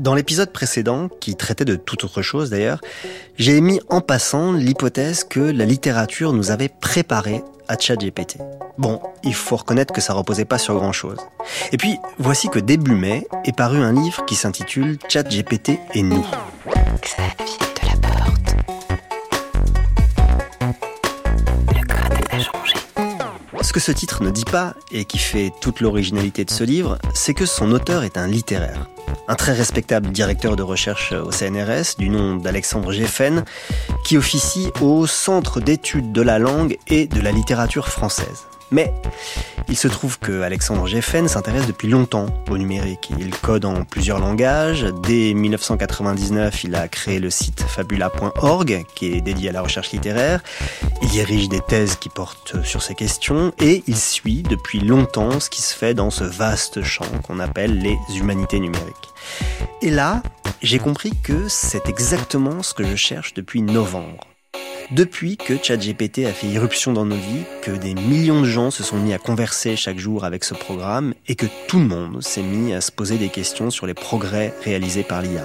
Dans l'épisode précédent, qui traitait de toute autre chose d'ailleurs, j'ai émis en passant l'hypothèse que la littérature nous avait préparé à ChatGPT. Bon, il faut reconnaître que ça reposait pas sur grand chose. Et puis, voici que début mai est paru un livre qui s'intitule ChatGPT et nous. Ce que ce titre ne dit pas, et qui fait toute l'originalité de ce livre, c'est que son auteur est un littéraire. Un très respectable directeur de recherche au CNRS, du nom d'Alexandre Geffen, qui officie au Centre d'études de la langue et de la littérature française. Mais il se trouve que Alexandre Geffen s'intéresse depuis longtemps au numérique. Il code en plusieurs langages. Dès 1999, il a créé le site fabula.org, qui est dédié à la recherche littéraire. Il dirige des thèses qui portent sur ces questions et il suit depuis longtemps ce qui se fait dans ce vaste champ qu'on appelle les humanités numériques. Et là, j'ai compris que c'est exactement ce que je cherche depuis novembre depuis que ChatGPT a fait irruption dans nos vies, que des millions de gens se sont mis à converser chaque jour avec ce programme et que tout le monde s'est mis à se poser des questions sur les progrès réalisés par l'IA.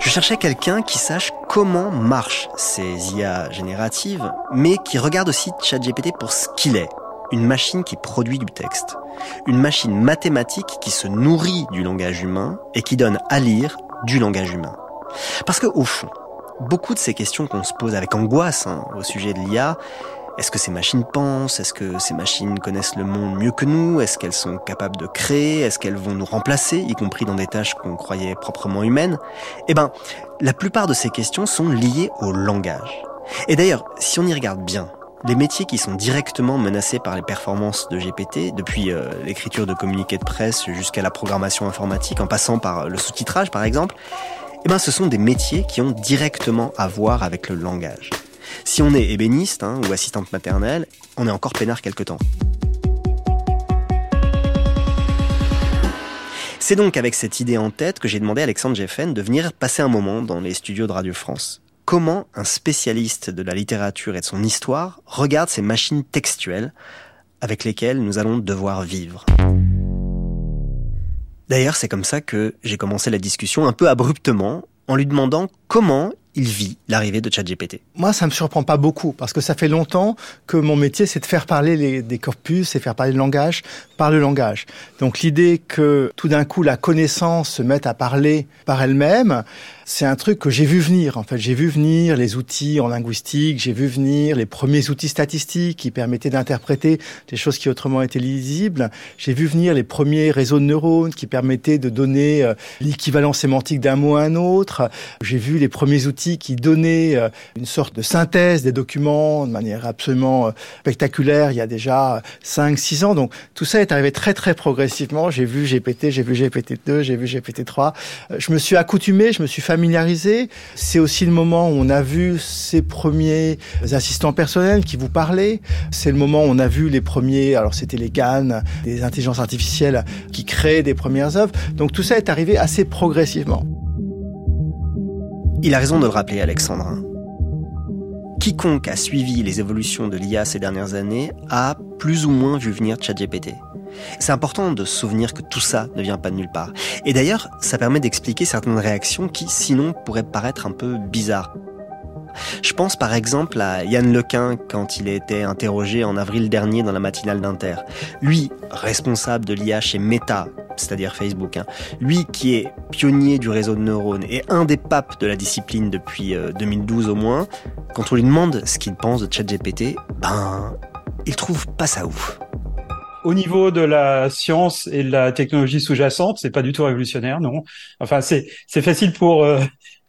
Je cherchais quelqu'un qui sache comment marchent ces IA génératives, mais qui regarde aussi ChatGPT pour ce qu'il est, une machine qui produit du texte, une machine mathématique qui se nourrit du langage humain et qui donne à lire du langage humain. Parce que au fond, beaucoup de ces questions qu'on se pose avec angoisse hein, au sujet de l'IA. Est-ce que ces machines pensent Est-ce que ces machines connaissent le monde mieux que nous Est-ce qu'elles sont capables de créer Est-ce qu'elles vont nous remplacer, y compris dans des tâches qu'on croyait proprement humaines? Eh ben, la plupart de ces questions sont liées au langage. Et d'ailleurs, si on y regarde bien, les métiers qui sont directement menacés par les performances de GPT, depuis euh, l'écriture de communiqués de presse jusqu'à la programmation informatique, en passant par le sous-titrage par exemple, eh ben, ce sont des métiers qui ont directement à voir avec le langage. Si on est ébéniste hein, ou assistante maternelle, on est encore peinard quelque temps. C'est donc avec cette idée en tête que j'ai demandé à Alexandre Jeffen de venir passer un moment dans les studios de Radio France. Comment un spécialiste de la littérature et de son histoire regarde ces machines textuelles avec lesquelles nous allons devoir vivre? D'ailleurs, c'est comme ça que j'ai commencé la discussion un peu abruptement en lui demandant comment il vit l'arrivée de ChatGPT Moi, ça me surprend pas beaucoup parce que ça fait longtemps que mon métier, c'est de faire parler les, des corpus et faire parler le langage par le langage. Donc l'idée que tout d'un coup la connaissance se mette à parler par elle-même, c'est un truc que j'ai vu venir. En fait, j'ai vu venir les outils en linguistique, j'ai vu venir les premiers outils statistiques qui permettaient d'interpréter des choses qui autrement étaient lisibles. J'ai vu venir les premiers réseaux de neurones qui permettaient de donner euh, l'équivalent sémantique d'un mot à un autre. J'ai vu les premiers outils qui donnaient euh, une sorte de synthèse des documents de manière absolument euh, spectaculaire il y a déjà 5 6 ans. Donc tout ça est arrivé très très progressivement. J'ai vu GPT, j'ai vu GPT-2, j'ai vu GPT-3. Je me suis accoutumé, je me suis familiarisé. C'est aussi le moment où on a vu ces premiers assistants personnels qui vous parlaient. C'est le moment où on a vu les premiers, alors c'était les GAN, des intelligences artificielles qui créent des premières œuvres. Donc tout ça est arrivé assez progressivement. Il a raison de le rappeler, Alexandre. Quiconque a suivi les évolutions de l'IA ces dernières années a plus ou moins vu venir ChatGPT. C'est important de se souvenir que tout ça ne vient pas de nulle part. Et d'ailleurs, ça permet d'expliquer certaines réactions qui, sinon, pourraient paraître un peu bizarres. Je pense par exemple à Yann Lequin quand il a été interrogé en avril dernier dans la matinale d'Inter. Lui, responsable de l'IA chez Meta, c'est-à-dire Facebook, hein. lui qui est pionnier du réseau de neurones et un des papes de la discipline depuis 2012 euh, au moins, quand on lui demande ce qu'il pense de ChatGPT, ben, il trouve pas ça ouf. Au niveau de la science et de la technologie sous-jacente, c'est pas du tout révolutionnaire, non. Enfin, c'est c'est facile pour euh,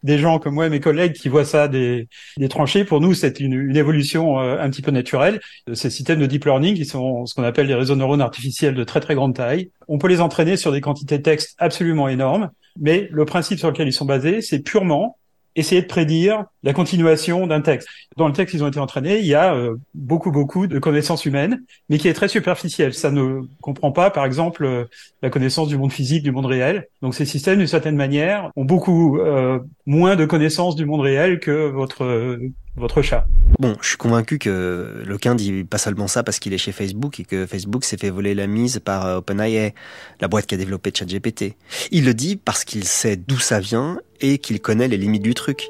des gens comme moi et mes collègues qui voient ça des, des tranchées. Pour nous, c'est une, une, évolution euh, un petit peu naturelle ces systèmes de deep learning qui sont ce qu'on appelle des réseaux neurones artificiels de très très grande taille. On peut les entraîner sur des quantités de texte absolument énormes, mais le principe sur lequel ils sont basés, c'est purement essayer de prédire la continuation d'un texte. Dans le texte, ils ont été entraînés, il y a euh, beaucoup, beaucoup de connaissances humaines, mais qui est très superficielle. Ça ne comprend pas, par exemple, euh, la connaissance du monde physique, du monde réel. Donc ces systèmes, d'une certaine manière, ont beaucoup euh, moins de connaissances du monde réel que votre votre chat. Bon, je suis convaincu que Lequin dit pas seulement ça parce qu'il est chez Facebook et que Facebook s'est fait voler la mise par euh, OpenAI, la boîte qui a développé ChatGPT. Il le dit parce qu'il sait d'où ça vient et qu'il connaît les limites du truc.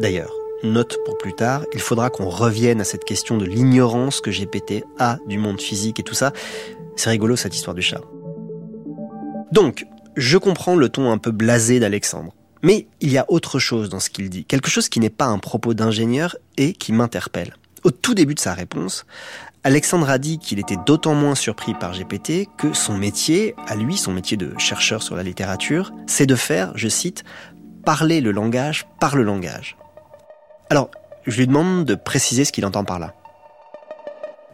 D'ailleurs, note pour plus tard, il faudra qu'on revienne à cette question de l'ignorance que GPT a du monde physique et tout ça. C'est rigolo cette histoire du chat. Donc, je comprends le ton un peu blasé d'Alexandre. Mais il y a autre chose dans ce qu'il dit, quelque chose qui n'est pas un propos d'ingénieur et qui m'interpelle. Au tout début de sa réponse, Alexandre a dit qu'il était d'autant moins surpris par GPT que son métier, à lui, son métier de chercheur sur la littérature, c'est de faire, je cite, parler le langage par le langage. Alors, je lui demande de préciser ce qu'il entend par là.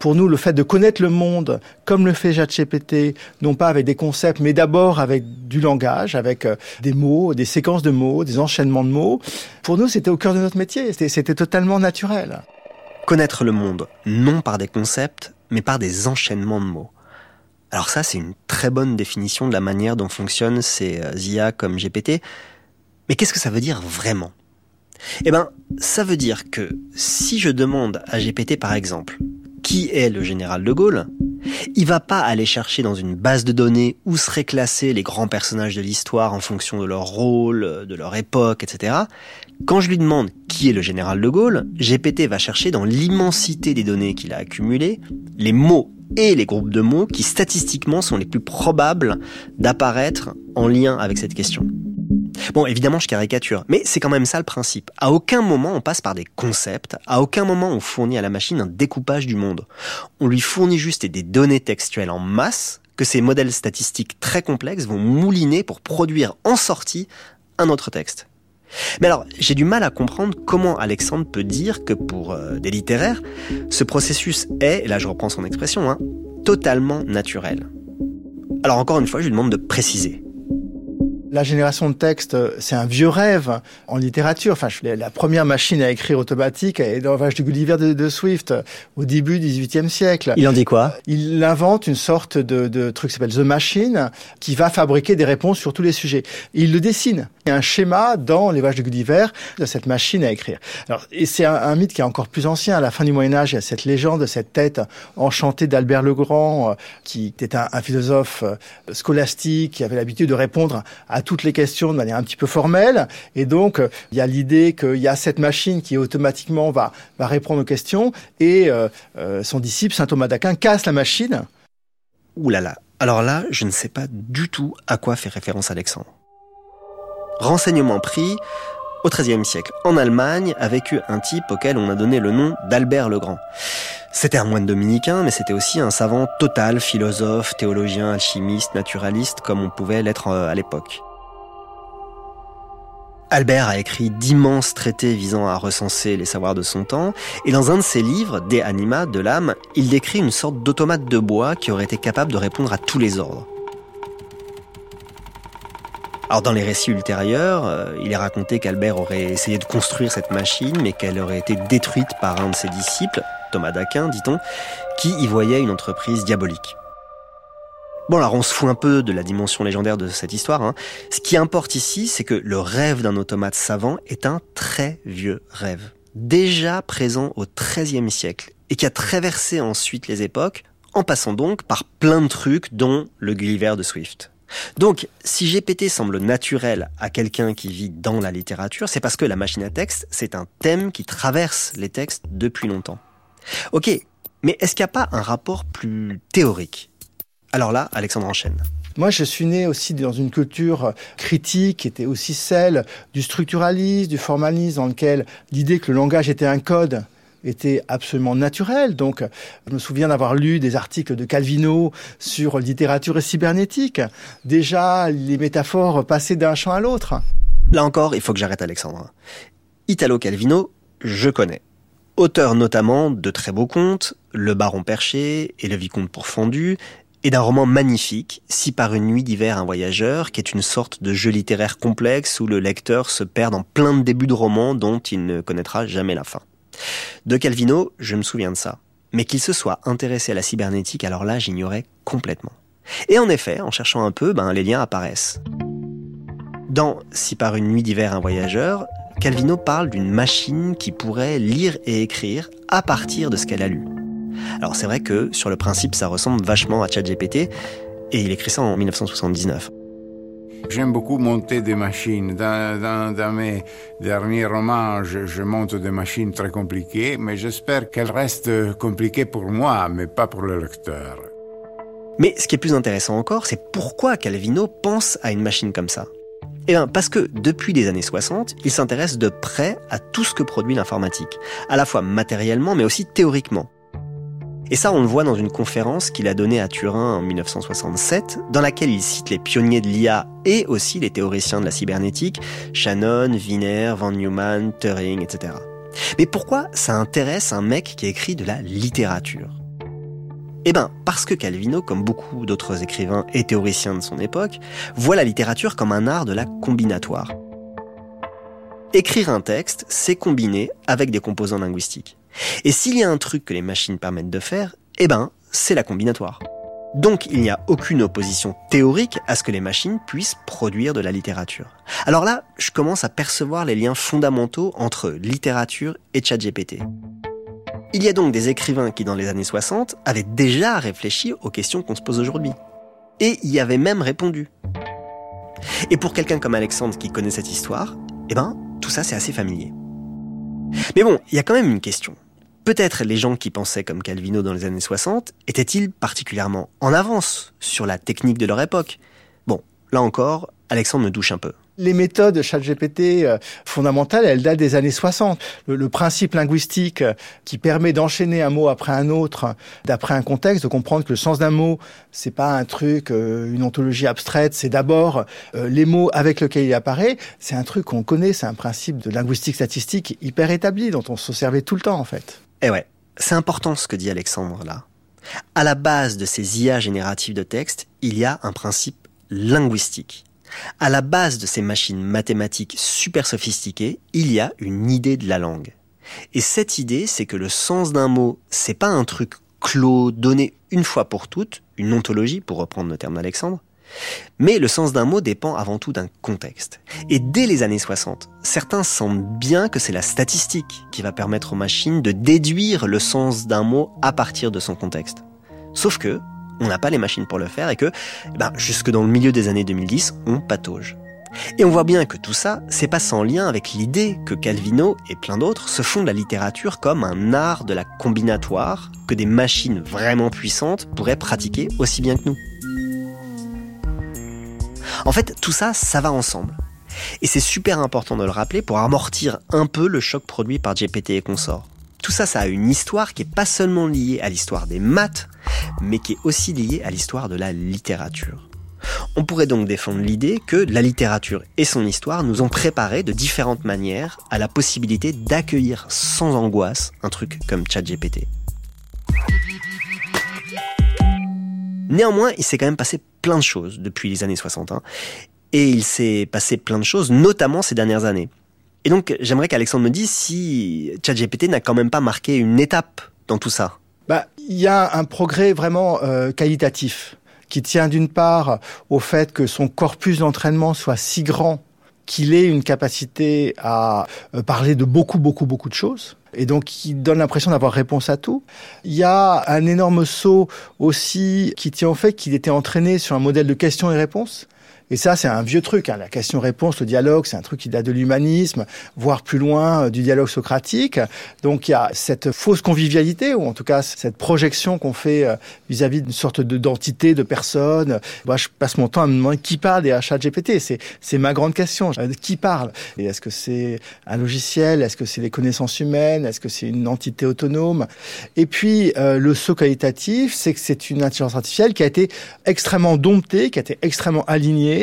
Pour nous, le fait de connaître le monde, comme le fait ChatGPT, non pas avec des concepts, mais d'abord avec du langage, avec euh, des mots, des séquences de mots, des enchaînements de mots, pour nous, c'était au cœur de notre métier. C'était totalement naturel. Connaître le monde, non par des concepts, mais par des enchaînements de mots. Alors ça, c'est une très bonne définition de la manière dont fonctionnent ces euh, IA comme GPT. Mais qu'est-ce que ça veut dire vraiment? Eh ben, ça veut dire que si je demande à GPT par exemple, qui est le général de Gaulle, il va pas aller chercher dans une base de données où seraient classés les grands personnages de l'histoire en fonction de leur rôle, de leur époque, etc. Quand je lui demande qui est le général de Gaulle, GPT va chercher dans l'immensité des données qu'il a accumulées les mots et les groupes de mots qui statistiquement sont les plus probables d'apparaître en lien avec cette question. Bon, évidemment, je caricature, mais c'est quand même ça le principe. À aucun moment on passe par des concepts, à aucun moment on fournit à la machine un découpage du monde. On lui fournit juste des données textuelles en masse que ces modèles statistiques très complexes vont mouliner pour produire en sortie un autre texte. Mais alors, j'ai du mal à comprendre comment Alexandre peut dire que pour euh, des littéraires, ce processus est, et là je reprends son expression, hein, totalement naturel. Alors encore une fois, je lui demande de préciser. La génération de texte, c'est un vieux rêve en littérature. Enfin, la première machine à écrire automatique est dans l'ouvrage du Gulliver de, Swift au début du XVIIIe siècle. Il en dit quoi? Il invente une sorte de, de truc qui s'appelle The Machine, qui va fabriquer des réponses sur tous les sujets. il le dessine. Il y a un schéma dans les vaches de Gulliver de cette machine à écrire. Alors, et c'est un, mythe qui est encore plus ancien. À la fin du Moyen Âge, il y a cette légende, cette tête enchantée d'Albert le Grand, euh, qui était un, un philosophe euh, scolastique, qui avait l'habitude de répondre à toutes les questions de manière un petit peu formelle. Et donc, il y a l'idée qu'il y a cette machine qui automatiquement va, va répondre aux questions. Et euh, euh, son disciple, saint Thomas d'Aquin, casse la machine. Ouh là là. Alors là, je ne sais pas du tout à quoi fait référence Alexandre. Renseignement pris, au XIIIe siècle, en Allemagne, a vécu un type auquel on a donné le nom d'Albert le Grand. C'était un moine dominicain, mais c'était aussi un savant total, philosophe, théologien, alchimiste, naturaliste, comme on pouvait l'être euh, à l'époque. Albert a écrit d'immenses traités visant à recenser les savoirs de son temps, et dans un de ses livres, De Anima, de l'âme, il décrit une sorte d'automate de bois qui aurait été capable de répondre à tous les ordres. Alors dans les récits ultérieurs, euh, il est raconté qu'Albert aurait essayé de construire cette machine, mais qu'elle aurait été détruite par un de ses disciples, Thomas d'Aquin, dit-on, qui y voyait une entreprise diabolique. Bon, alors on se fout un peu de la dimension légendaire de cette histoire. Hein. Ce qui importe ici, c'est que le rêve d'un automate savant est un très vieux rêve, déjà présent au XIIIe siècle, et qui a traversé ensuite les époques, en passant donc par plein de trucs, dont le Gulliver de Swift. Donc, si GPT semble naturel à quelqu'un qui vit dans la littérature, c'est parce que la machine à texte, c'est un thème qui traverse les textes depuis longtemps. Ok, mais est-ce qu'il n'y a pas un rapport plus théorique? Alors là, Alexandre enchaîne. Moi, je suis né aussi dans une culture critique qui était aussi celle du structuralisme, du formalisme, dans lequel l'idée que le langage était un code était absolument naturelle. Donc, je me souviens d'avoir lu des articles de Calvino sur littérature et cybernétique. Déjà, les métaphores passaient d'un champ à l'autre. Là encore, il faut que j'arrête Alexandre. Italo Calvino, je connais. Auteur notamment de très beaux contes, Le Baron Perché et Le Vicomte Pourfendu, et d'un roman magnifique, Si par une nuit d'hiver un voyageur, qui est une sorte de jeu littéraire complexe où le lecteur se perd dans plein de débuts de romans dont il ne connaîtra jamais la fin. De Calvino, je me souviens de ça. Mais qu'il se soit intéressé à la cybernétique, alors là, j'ignorais complètement. Et en effet, en cherchant un peu, ben, les liens apparaissent. Dans Si par une nuit d'hiver un voyageur, Calvino parle d'une machine qui pourrait lire et écrire à partir de ce qu'elle a lu. Alors c'est vrai que sur le principe ça ressemble vachement à ChatGPT et il écrit ça en 1979. J'aime beaucoup monter des machines. Dans, mes derniers romans, je, je, monte des machines très compliquées, mais j'espère qu'elles restent compliquées pour moi, mais pas pour le lecteur. Mais ce qui est plus intéressant encore, c'est pourquoi Calvino pense à une machine comme ça? Eh bien, parce que depuis les années 60, il s'intéresse de près à tout ce que produit l'informatique, à la fois matériellement mais aussi théoriquement. Et ça, on le voit dans une conférence qu'il a donnée à Turin en 1967, dans laquelle il cite les pionniers de l'IA et aussi les théoriciens de la cybernétique, Shannon, Wiener, Van Neumann, Turing, etc. Mais pourquoi ça intéresse un mec qui écrit de la littérature? Eh bien, parce que Calvino, comme beaucoup d'autres écrivains et théoriciens de son époque, voit la littérature comme un art de la combinatoire. Écrire un texte, c'est combiner avec des composants linguistiques. Et s'il y a un truc que les machines permettent de faire, eh ben, c'est la combinatoire. Donc il n'y a aucune opposition théorique à ce que les machines puissent produire de la littérature. Alors là, je commence à percevoir les liens fondamentaux entre littérature et ChatGPT. Il y a donc des écrivains qui, dans les années 60, avaient déjà réfléchi aux questions qu'on se pose aujourd'hui. Et y avaient même répondu. Et pour quelqu'un comme Alexandre qui connaît cette histoire, eh ben, tout ça c'est assez familier. Mais bon, il y a quand même une question. Peut-être les gens qui pensaient comme Calvino dans les années 60 étaient-ils particulièrement en avance sur la technique de leur époque? Bon, là encore, Alexandre me douche un peu les méthodes ChatGPT euh, fondamentales, elles datent des années 60. Le, principe linguistique euh, qui permet d'enchaîner un mot après un autre, d'après un contexte, de comprendre que le sens d'un mot, c'est pas un truc, euh, une ontologie abstraite, c'est d'abord les mots avec lesquels il apparaît. C'est un truc qu'on connaît, c'est un principe de linguistique statistique hyper établi, dont on se servait tout le temps en fait. Eh ouais, c'est important ce que dit Alexandre là. À la base de ces IA génératives de texte, il y a un principe linguistique. À la base de ces machines mathématiques super sophistiquées, il y a une idée de la langue. Et cette idée, c'est que le sens d'un mot, c'est pas un truc clos, donné une fois pour toutes, une ontologie, pour reprendre le terme d'Alexandre, mais le sens d'un mot dépend avant tout d'un contexte. Et dès les années 60, certains sentent bien que c'est la statistique qui va permettre aux machines de déduire le sens d'un mot à partir de son contexte. Sauf que, on n'a pas les machines pour le faire et que, ben, jusque dans le milieu des années 2010, on patauge. Et on voit bien que tout ça, c'est pas sans lien avec l'idée que Calvino et plein d'autres se font de la littérature comme un art de la combinatoire que des machines vraiment puissantes pourraient pratiquer aussi bien que nous. En fait, tout ça, ça va ensemble. Et c'est super important de le rappeler pour amortir un peu le choc produit par GPT et consorts. Tout ça, ça a une histoire qui est pas seulement liée à l'histoire des maths, mais qui est aussi liée à l'histoire de la littérature. On pourrait donc défendre l'idée que la littérature et son histoire nous ont préparé de différentes manières à la possibilité d'accueillir sans angoisse un truc comme ChatGPT. Néanmoins, il s'est quand même passé plein de choses depuis les années 60. Hein, et il s'est passé plein de choses, notamment ces dernières années. Et donc, j'aimerais qu'Alexandre me dise si ChatGPT n'a quand même pas marqué une étape dans tout ça. Bah, il y a un progrès vraiment euh, qualitatif qui tient d'une part au fait que son corpus d'entraînement soit si grand qu'il ait une capacité à euh, parler de beaucoup, beaucoup, beaucoup de choses. Et donc, qui donne l'impression d'avoir réponse à tout. Il y a un énorme saut aussi qui tient au fait qu'il était entraîné sur un modèle de questions et réponses et ça, c'est un vieux truc. Hein. La question-réponse, le dialogue, c'est un truc qui date de l'humanisme, voire plus loin euh, du dialogue socratique. Donc il y a cette fausse convivialité, ou en tout cas cette projection qu'on fait euh, vis-à-vis d'une sorte d'identité, de personne. Moi, je passe mon temps à me demander qui parle des achats GPT. C'est, ma grande question. Euh, qui parle? Et est-ce que c'est un logiciel? Est-ce que c'est les connaissances humaines? Est-ce que c'est une entité autonome? Et puis, le saut qualitatif, c'est que c'est une intelligence artificielle qui a été extrêmement domptée, qui a été extrêmement alignée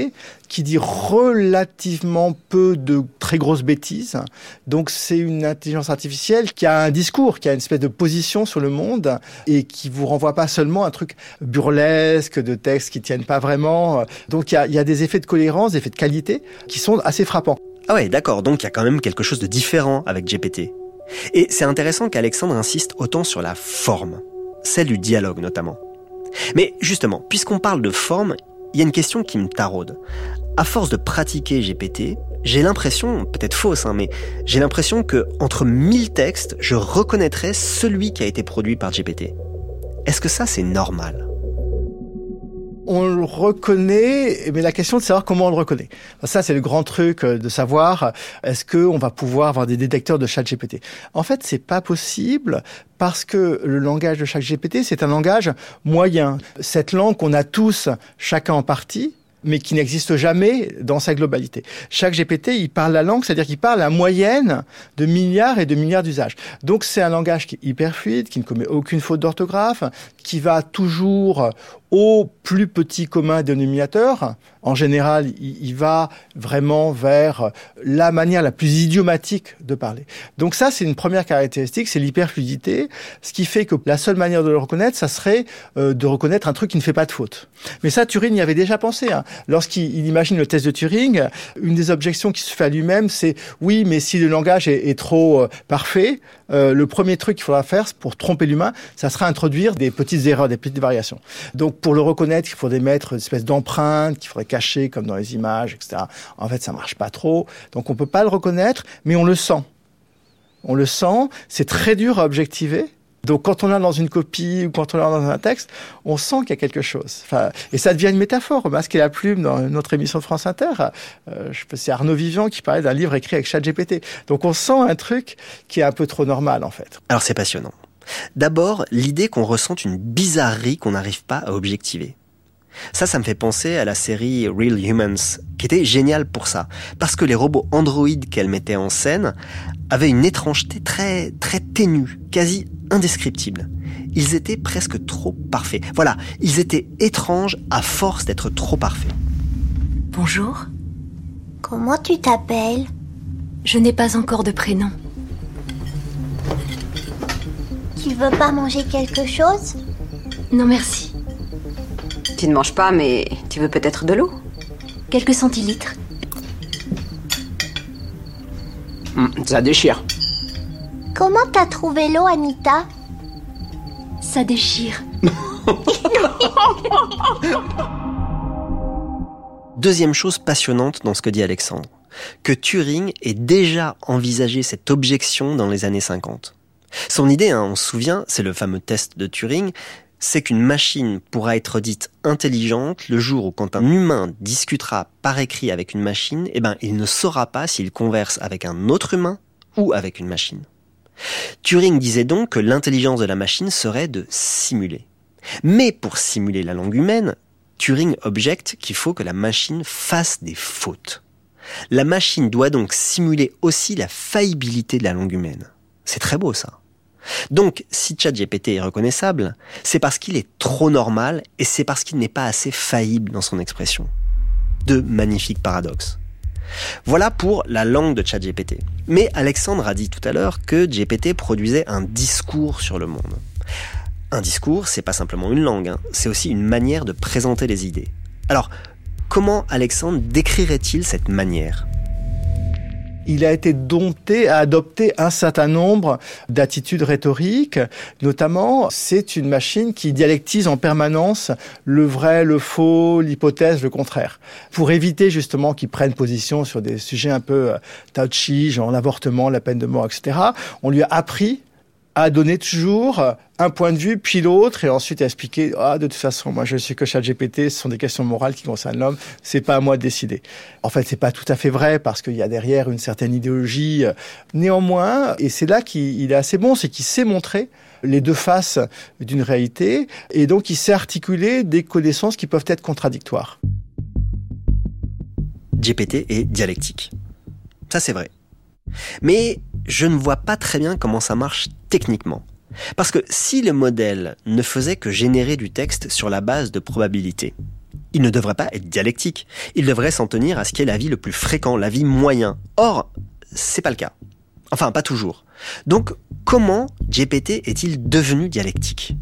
qui dit relativement peu de très grosses bêtises. Donc c'est une intelligence artificielle qui a un discours, qui a une espèce de position sur le monde et qui vous renvoie pas seulement un truc burlesque de textes qui tiennent pas vraiment. Donc il y y a des effets de cohérence, des effets de qualité qui sont assez frappants. Ah ouais, d'accord. Donc il y a quand même quelque chose de différent avec GPT. Et c'est intéressant qu'Alexandre insiste autant sur la forme, celle du dialogue notamment. Mais justement, puisqu'on parle de forme, il y a une question qui me taraude. À force de pratiquer GPT, j'ai l'impression, peut-être fausse, hein, mais j'ai l'impression que entre 1000 textes, je reconnaîtrais celui qui a été produit par GPT. Est-ce que ça, c'est normal? On le reconnaît, mais la question de savoir comment on le reconnaît. Ça, c'est le grand truc euh, de savoir est-ce qu'on va pouvoir avoir des détecteurs de chat GPT. En fait, c'est pas possible parce que le langage de chaque GPT, c'est un langage moyen. Cette langue qu'on a tous, chacun en partie, mais qui n'existe jamais dans sa globalité. Chaque GPT, il parle la langue, c'est-à-dire qu'il parle la moyenne de milliards et de milliards d'usages. Donc c'est un langage qui est hyper fluide, qui ne commet aucune faute d'orthographe, qui va toujours au plus petit commun dénominateur. En général, il, va vraiment vers la manière la plus idiomatique de parler. Donc ça, c'est une première caractéristique, c'est l'hyperfluidité, ce qui fait que la seule manière de le reconnaître, ça serait euh, de reconnaître un truc qui ne fait pas de faute. Mais ça, Turing y avait déjà pensé. Hein. Lorsqu'il imagine le test de Turing, une des objections qui se fait à lui-même, c'est oui, mais si le langage est, trop euh, parfait, euh, le premier truc qu'il faudra faire pour tromper l'humain, ça sera introduire des petites erreurs, des petites variations. Donc pour le reconnaître, il faudrait mettre une espèce d'empreinte qu'il faudrait cacher comme dans les images, etc. En fait, ça marche pas trop. Donc on peut pas le reconnaître, mais on le sent. On le sent. C'est très dur à objectiver. Donc quand on est dans une copie ou quand on est dans un texte, on sent qu'il y a quelque chose. Enfin, et ça devient une métaphore. Masque et la plume dans notre émission de France Inter. Euh, c'est Arnaud Vivian qui parlait d'un livre écrit avec ChatGPT. Donc on sent un truc qui est un peu trop normal en fait. Alors c'est passionnant. D'abord, l'idée qu'on ressent une bizarrerie qu'on n'arrive pas à objectiver. Ça, ça me fait penser à la série Real Humans, qui était géniale pour ça, parce que les robots androïdes qu'elle mettait en scène avaient une étrangeté très, très ténue, quasi indescriptible. Ils étaient presque trop parfaits. Voilà, ils étaient étranges à force d'être trop parfaits. Bonjour. Comment tu t'appelles? Je n'ai pas encore de prénom. Tu veux pas manger quelque chose Non, merci. Tu ne manges pas, mais tu veux peut-être de l'eau Quelques centilitres. Hum, ça déchire. Comment t'as trouvé l'eau, Anita Ça déchire. Deuxième chose passionnante dans ce que dit Alexandre, que Turing ait déjà envisagé cette objection dans les années 50. Son idée, hein, on se souvient, c'est le fameux test de Turing, c'est qu'une machine pourra être dite intelligente le jour où quand un humain discutera par écrit avec une machine, eh ben, il ne saura pas s'il converse avec un autre humain ou avec une machine. Turing disait donc que l'intelligence de la machine serait de simuler. Mais pour simuler la langue humaine, Turing objecte qu'il faut que la machine fasse des fautes. La machine doit donc simuler aussi la faillibilité de la langue humaine. C'est très beau ça. Donc, si ChatGPT est reconnaissable, c'est parce qu'il est trop normal et c'est parce qu'il n'est pas assez faillible dans son expression. Deux magnifiques paradoxes. Voilà pour la langue de ChatGPT. Mais Alexandre a dit tout à l'heure que GPT produisait un discours sur le monde. Un discours, c'est pas simplement une langue, hein. c'est aussi une manière de présenter les idées. Alors, comment Alexandre décrirait-il cette manière? Il a été dompté à adopter un certain nombre d'attitudes rhétoriques. Notamment, c'est une machine qui dialectise en permanence le vrai, le faux, l'hypothèse, le contraire. Pour éviter justement qu'il prenne position sur des sujets un peu euh, touchy, genre l'avortement, la peine de mort, etc., on lui a appris à donner toujours un point de vue puis l'autre et ensuite à expliquer ah de toute façon moi je suis que chat GPT ce sont des questions morales qui concernent l'homme c'est pas à moi de décider. En fait c'est pas tout à fait vrai parce qu'il y a derrière une certaine idéologie néanmoins et c'est là qu'il est assez bon c'est qu'il sait montrer les deux faces d'une réalité et donc il sait articuler des connaissances qui peuvent être contradictoires. GPT est dialectique. Ça c'est vrai mais je ne vois pas très bien comment ça marche techniquement. Parce que si le modèle ne faisait que générer du texte sur la base de probabilités, il ne devrait pas être dialectique. Il devrait s'en tenir à ce qui est l'avis le plus fréquent, l'avis moyen. Or, c'est pas le cas. Enfin, pas toujours. Donc, comment GPT est-il devenu dialectique?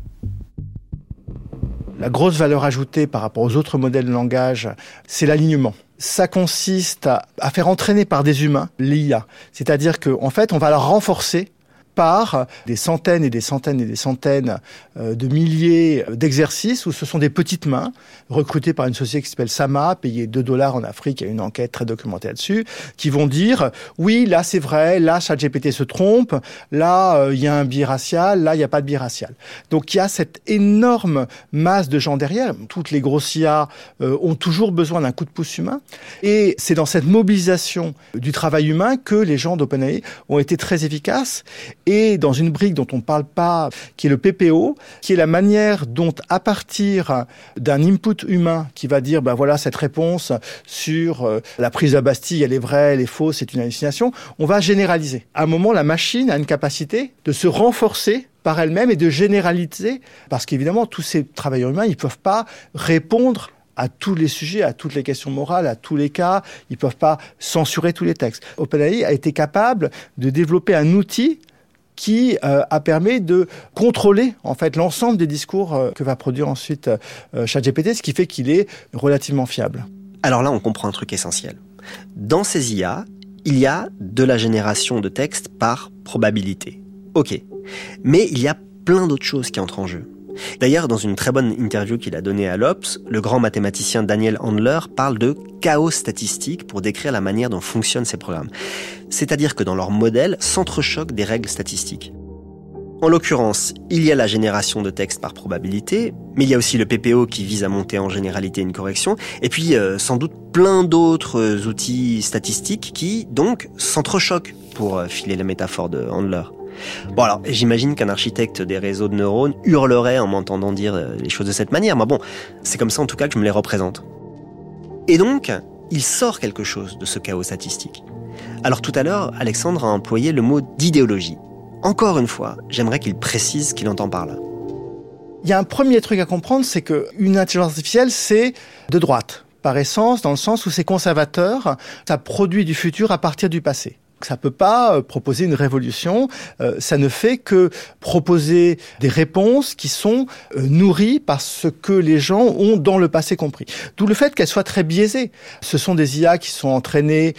La grosse valeur ajoutée par rapport aux autres modèles de langage, c'est l'alignement ça consiste à, faire entraîner par des humains l'IA. C'est-à-dire qu'en en fait, on va la renforcer par des centaines et des centaines et des centaines euh, de milliers d'exercices où ce sont des petites mains recrutées par une société qui s'appelle Sama, payées 2 dollars en Afrique, il y a une enquête très documentée là-dessus, qui vont dire oui, là c'est vrai, là ChatGPT se trompe, là euh, il y a un biais racial, là il n'y a pas de biais racial. Donc il y a cette énorme masse de gens derrière. Toutes les grosses IA euh, ont toujours besoin d'un coup de pouce humain. Et c'est dans cette mobilisation du travail humain que les gens d'OpenAI ont été très efficaces. Et dans une brique dont on ne parle pas, qui est le PPO, qui est la manière dont, à partir d'un input humain qui va dire, ben voilà, cette réponse sur euh, la prise de Bastille, elle est vraie, elle est fausse, c'est une hallucination, on va généraliser. À un moment, la machine a une capacité de se renforcer par elle-même et de généraliser, parce qu'évidemment, tous ces travailleurs humains, ils peuvent pas répondre à tous les sujets, à toutes les questions morales, à tous les cas. Ils peuvent pas censurer tous les textes. OpenAI a été capable de développer un outil qui euh, a permis de contrôler en fait l'ensemble des discours euh, que va produire ensuite euh, ChatGPT, ce qui fait qu'il est relativement fiable. Alors là, on comprend un truc essentiel. Dans ces IA, il y a de la génération de texte par probabilité. Ok. Mais il y a plein d'autres choses qui entrent en jeu. D'ailleurs, dans une très bonne interview qu'il a donnée à l'Ops, le grand mathématicien Daniel Handler parle de chaos statistique pour décrire la manière dont fonctionnent ces programmes. C'est-à-dire que dans leur modèle s'entrechoquent des règles statistiques. En l'occurrence, il y a la génération de texte par probabilité, mais il y a aussi le PPO qui vise à monter en généralité une correction, et puis euh, sans doute plein d'autres outils statistiques qui, donc, s'entrechoquent pour euh, filer la métaphore de Handler. Bon alors, j'imagine qu'un architecte des réseaux de neurones hurlerait en m'entendant dire euh, les choses de cette manière, mais bon, c'est comme ça en tout cas que je me les représente. Et donc, il sort quelque chose de ce chaos statistique. Alors tout à l'heure, Alexandre a employé le mot d'idéologie. Encore une fois, j'aimerais qu'il précise ce qu'il entend par là. Il y a un premier truc à comprendre, c'est qu'une intelligence artificielle, c'est de droite, par essence, dans le sens où c'est conservateur, ça produit du futur à partir du passé. Ça peut pas euh, proposer une révolution. Euh, ça ne fait que proposer des réponses qui sont euh, nourries par ce que les gens ont dans le passé compris. D'où le fait qu'elles soient très biaisées. Ce sont des IA qui sont entraînées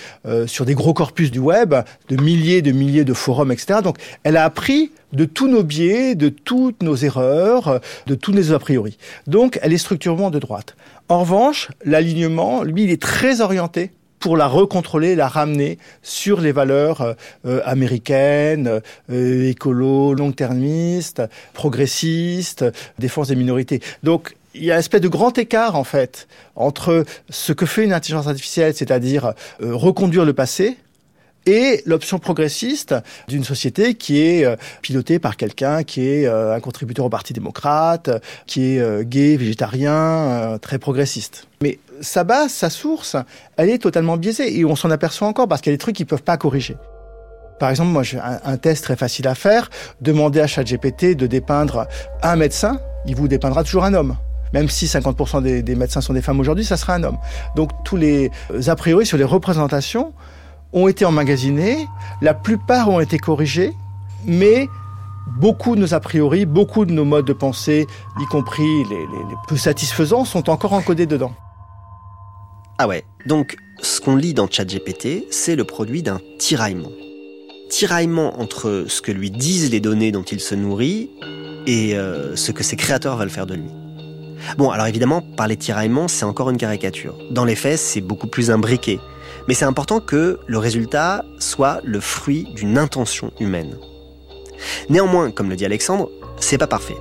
sur des gros corpus du web, de milliers, de milliers de forums, etc. Donc, elle a appris de tous nos biais, de toutes nos erreurs, de tous nos a priori. Donc, elle est structurellement de droite. En revanche, l'alignement, lui, il est très orienté pour la recontrôler, la ramener sur les valeurs euh, euh, américaines, euh, écolo, long-termistes, progressistes, défense des minorités. Donc il y a un espèce de grand écart en fait entre ce que fait une intelligence artificielle, c'est-à-dire reconduire le passé, et l'option progressiste d'une société qui est euh, pilotée par quelqu'un qui est euh, un contributeur au Parti démocrate, qui est euh, gay, végétarien, très progressiste. Mais sa base, sa source, elle est totalement biaisée et on s'en aperçoit encore parce qu'il y a des trucs qu'ils peuvent pas corriger. Par exemple, moi, j'ai un, test très facile à faire. Demandez à ChatGPT de dépeindre un médecin, il vous dépeindra toujours un homme. Même si 50% des, des médecins sont des femmes aujourd'hui, ça sera un homme. Donc tous les a priori sur les représentations, ont été emmagasinés, la plupart ont été corrigés, mais beaucoup de nos a priori, beaucoup de nos modes de pensée, y compris les, les peu satisfaisants, sont encore encodés dedans. Ah ouais, donc ce qu'on lit dans ChatGPT, c'est le produit d'un tiraillement. Tiraillement entre ce que lui disent les données dont il se nourrit et euh, ce que ses créateurs veulent faire de lui. Bon, alors évidemment, par les tiraillements, c'est encore une caricature. Dans les faits, c'est beaucoup plus imbriqué. Mais c'est important que le résultat soit le fruit d'une intention humaine. Néanmoins, comme le dit Alexandre, c'est pas parfait.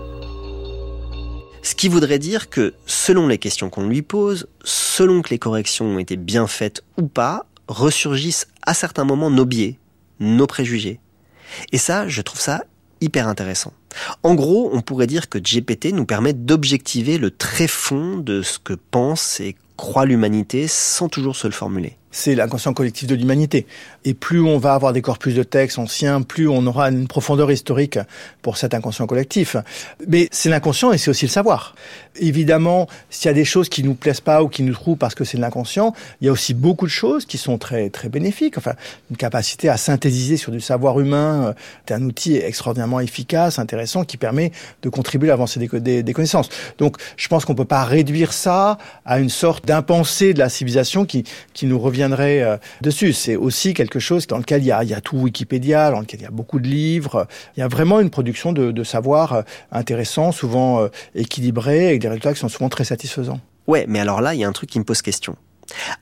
Ce qui voudrait dire que, selon les questions qu'on lui pose, selon que les corrections ont été bien faites ou pas, ressurgissent à certains moments nos biais, nos préjugés. Et ça, je trouve ça hyper intéressant. En gros, on pourrait dire que GPT nous permet d'objectiver le tréfond de ce que pense et croit l'humanité sans toujours se le formuler c'est l'inconscient collectif de l'humanité. Et plus on va avoir des corpus de textes anciens, plus on aura une profondeur historique pour cet inconscient collectif. Mais c'est l'inconscient et c'est aussi le savoir. Évidemment, s'il y a des choses qui nous plaisent pas ou qui nous trouvent parce que c'est de l'inconscient, il y a aussi beaucoup de choses qui sont très très bénéfiques. Enfin, une capacité à synthétiser sur du savoir humain, euh, un outil extraordinairement efficace, intéressant, qui permet de contribuer à l'avancée des, connaissances. Donc, je pense qu'on peut pas réduire ça à une sorte d'impensé de la civilisation qui qui nous revient euh, dessus. C'est aussi quelque chose dans lequel il y a, tout Wikipédia, dans lequel il y a beaucoup de livres. Il y a vraiment une production de, de savoir euh, intéressant, souvent euh, équilibré, avec des résultats qui sont souvent très satisfaisants. Ouais, mais alors là, il y a un truc qui me pose question.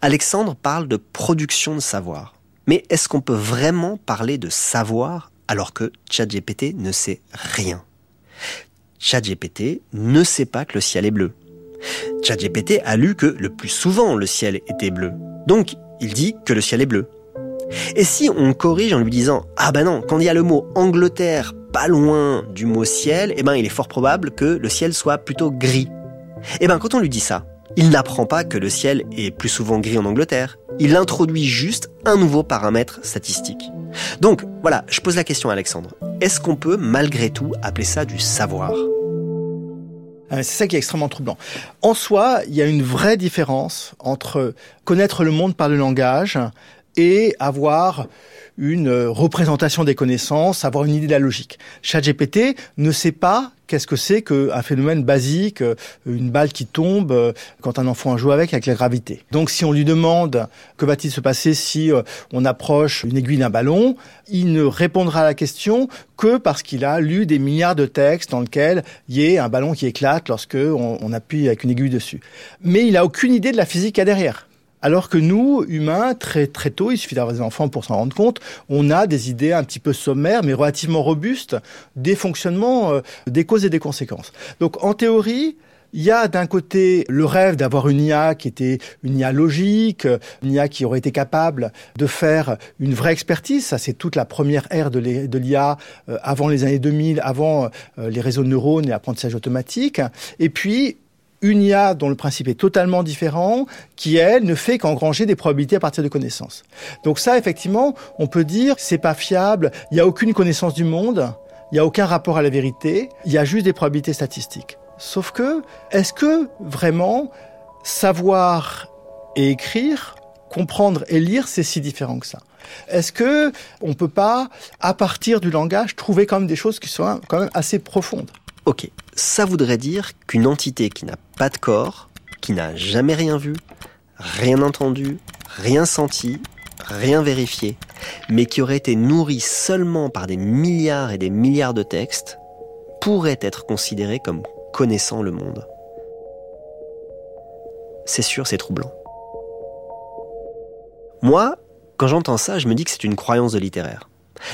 Alexandre parle de production de savoir. Mais est-ce qu'on peut vraiment parler de savoir alors que ChatGPT ne sait rien? ChatGPT ne sait pas que le ciel est bleu. ChatGPT a lu que le plus souvent le ciel était bleu. Donc, il dit que le ciel est bleu. Et si on corrige en lui disant ah ben non, quand il y a le mot Angleterre pas loin du mot ciel, eh ben il est fort probable que le ciel soit plutôt gris. Eh ben quand on lui dit ça, il n'apprend pas que le ciel est plus souvent gris en Angleterre. Il introduit juste un nouveau paramètre statistique. Donc voilà, je pose la question à Alexandre. Est-ce qu'on peut malgré tout appeler ça du savoir? C'est ça qui est extrêmement troublant. En soi, il y a une vraie différence entre connaître le monde par le langage et avoir une euh, représentation des connaissances, avoir une idée de la logique. ChatGPT ne sait pas qu'est-ce que c'est qu'un phénomène basique, euh, une balle qui tombe euh, quand un enfant joue avec, avec la gravité. Donc si on lui demande que va-t-il se passer si on approche une aiguille d'un ballon, il ne répondra à la question que parce qu'il a lu des milliards de textes dans lesquels il y ait un ballon qui éclate lorsque on, appuie avec une aiguille dessus. Mais il a aucune idée de la physique qu'il y a derrière. Alors que nous, humains, très très tôt, il suffit d'avoir des enfants pour s'en rendre compte, on a des idées un petit peu sommaires, mais relativement robustes, des fonctionnements, euh, des causes et des conséquences. Donc en théorie, il y a d'un côté le rêve d'avoir une IA qui était une IA logique, une IA qui aurait été capable de faire une vraie expertise. Ça, c'est toute la première ère de l'IA euh, avant les années 2000, avant euh, les réseaux de neurones et l'apprentissage automatique. Et puis, une IA dont le principe est totalement différent, qui elle ne fait qu'engranger des probabilités à partir de connaissances. Donc ça, effectivement, on peut dire c'est pas fiable, il n'y a aucune connaissance du monde, il n'y a aucun rapport à la vérité, il y a juste des probabilités statistiques. Sauf que, est-ce que vraiment savoir et écrire, comprendre et lire, c'est si différent que ça? Est-ce que on peut pas, à partir du langage, trouver quand même des choses qui sont quand même assez profondes? Ok, ça voudrait dire qu'une entité qui n'a pas de corps, qui n'a jamais rien vu, rien entendu, rien senti, rien vérifié, mais qui aurait été nourrie seulement par des milliards et des milliards de textes, pourrait être considérée comme connaissant le monde. C'est sûr, c'est troublant. Moi, quand j'entends ça, je me dis que c'est une croyance de littéraire.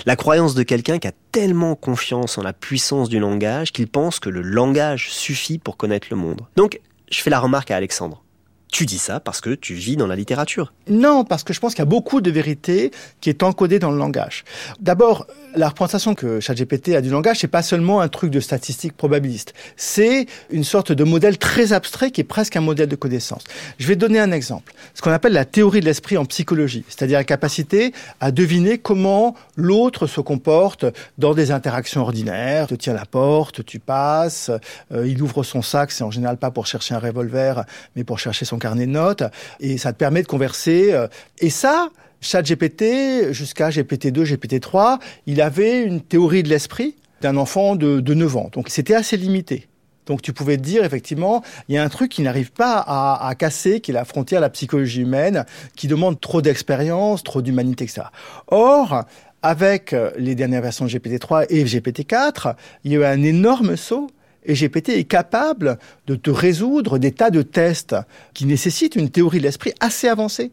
La croyance de quelqu'un qui a tellement confiance en la puissance du langage qu'il pense que le langage suffit pour connaître le monde. Donc, je fais la remarque à Alexandre. Tu dis ça parce que tu vis dans la littérature. Non, parce que je pense qu'il y a beaucoup de vérité qui est encodée dans le langage. D'abord, la représentation que ChatGPT a du langage, c'est pas seulement un truc de statistique probabiliste. C'est une sorte de modèle très abstrait qui est presque un modèle de connaissance. Je vais donner un exemple. Ce qu'on appelle la théorie de l'esprit en psychologie, c'est-à-dire la capacité à deviner comment l'autre se comporte dans des interactions ordinaires. Tu tiens la porte, tu passes, euh, il ouvre son sac, c'est en général pas pour chercher un revolver, mais pour chercher son carnet de notes, et ça te permet de converser. Euh, et ça, ChatGPT, jusqu'à GPT-2, GPT-3, il avait une théorie de l'esprit d'un enfant de, de 9 ans. Donc c'était assez limité. Donc tu pouvais te dire effectivement, il y a un truc qui n'arrive pas à, à, casser, qui est la frontière de la psychologie humaine, qui demande trop d'expérience, trop d'humanité, etc. Or, avec les dernières versions de GPT-3 et GPT-4, il y a eu un énorme saut et GPT est capable de te résoudre des tas de tests qui nécessitent une théorie de l'esprit assez avancée.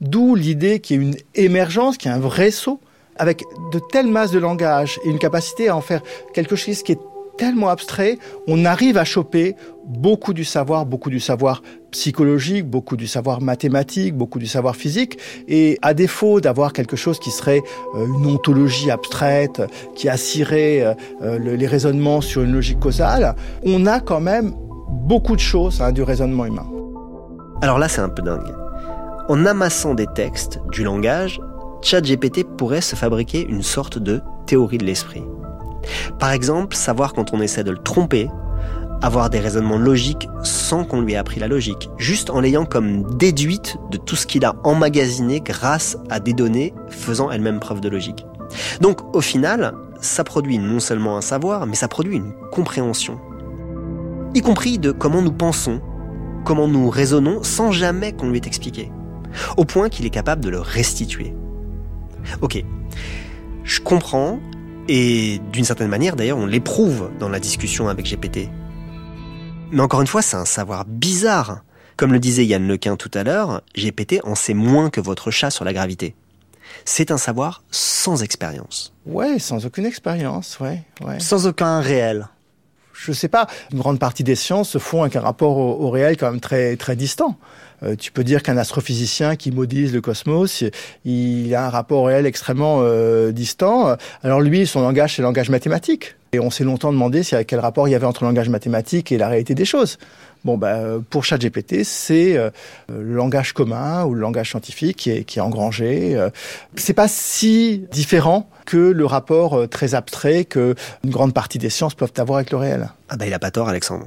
D'où l'idée qu'il y ait une émergence, qu'il y ait un vrai saut, avec de telles masses de langage et une capacité à en faire quelque chose qui est tellement abstrait, on arrive à choper beaucoup du savoir, beaucoup du savoir psychologique, beaucoup du savoir mathématique, beaucoup du savoir physique. Et à défaut d'avoir quelque chose qui serait euh, une ontologie abstraite, qui assierait euh, euh, les raisonnements sur une logique causale, on a quand même beaucoup de choses hein, du raisonnement humain. Alors là, c'est un peu dingue. En amassant des textes, du langage, ChatGPT pourrait se fabriquer une sorte de théorie de l'esprit. Par exemple, savoir quand on essaie de le tromper, avoir des raisonnements logiques sans qu'on lui ait appris la logique, juste en l'ayant comme déduite de tout ce qu'il a emmagasiné grâce à des données faisant elles-mêmes preuve de logique. Donc au final, ça produit non seulement un savoir, mais ça produit une compréhension. Y compris de comment nous pensons, comment nous raisonnons sans jamais qu'on lui ait expliqué. au point qu'il est capable de le restituer. Ok, je comprends, et d'une certaine manière d'ailleurs on l'éprouve dans la discussion avec GPT. Mais encore une fois, c'est un savoir bizarre. Comme le disait Yann Lequin tout à l'heure, GPT en sait moins que votre chat sur la gravité. C'est un savoir sans expérience. Ouais, sans aucune expérience, ouais, ouais. Sans aucun réel. Je sais pas, une grande partie des sciences se font avec un rapport au, réel quand même très très distant. Euh, tu peux dire qu'un astrophysicien qui modélise le cosmos, il a un rapport au réel extrêmement euh, distant. Alors lui, son langage, c'est le langage mathématique. Et on s'est longtemps demandé si, quel rapport il y avait entre le langage mathématique et la réalité des choses. Bon, bah, pour ChatGPT, c'est euh, le langage commun ou le langage scientifique qui est, qui est engrangé. Euh, c'est pas si différent que le rapport euh, très abstrait que une grande partie des sciences peuvent avoir avec le réel. Ah bah il a pas tort, Alexandre.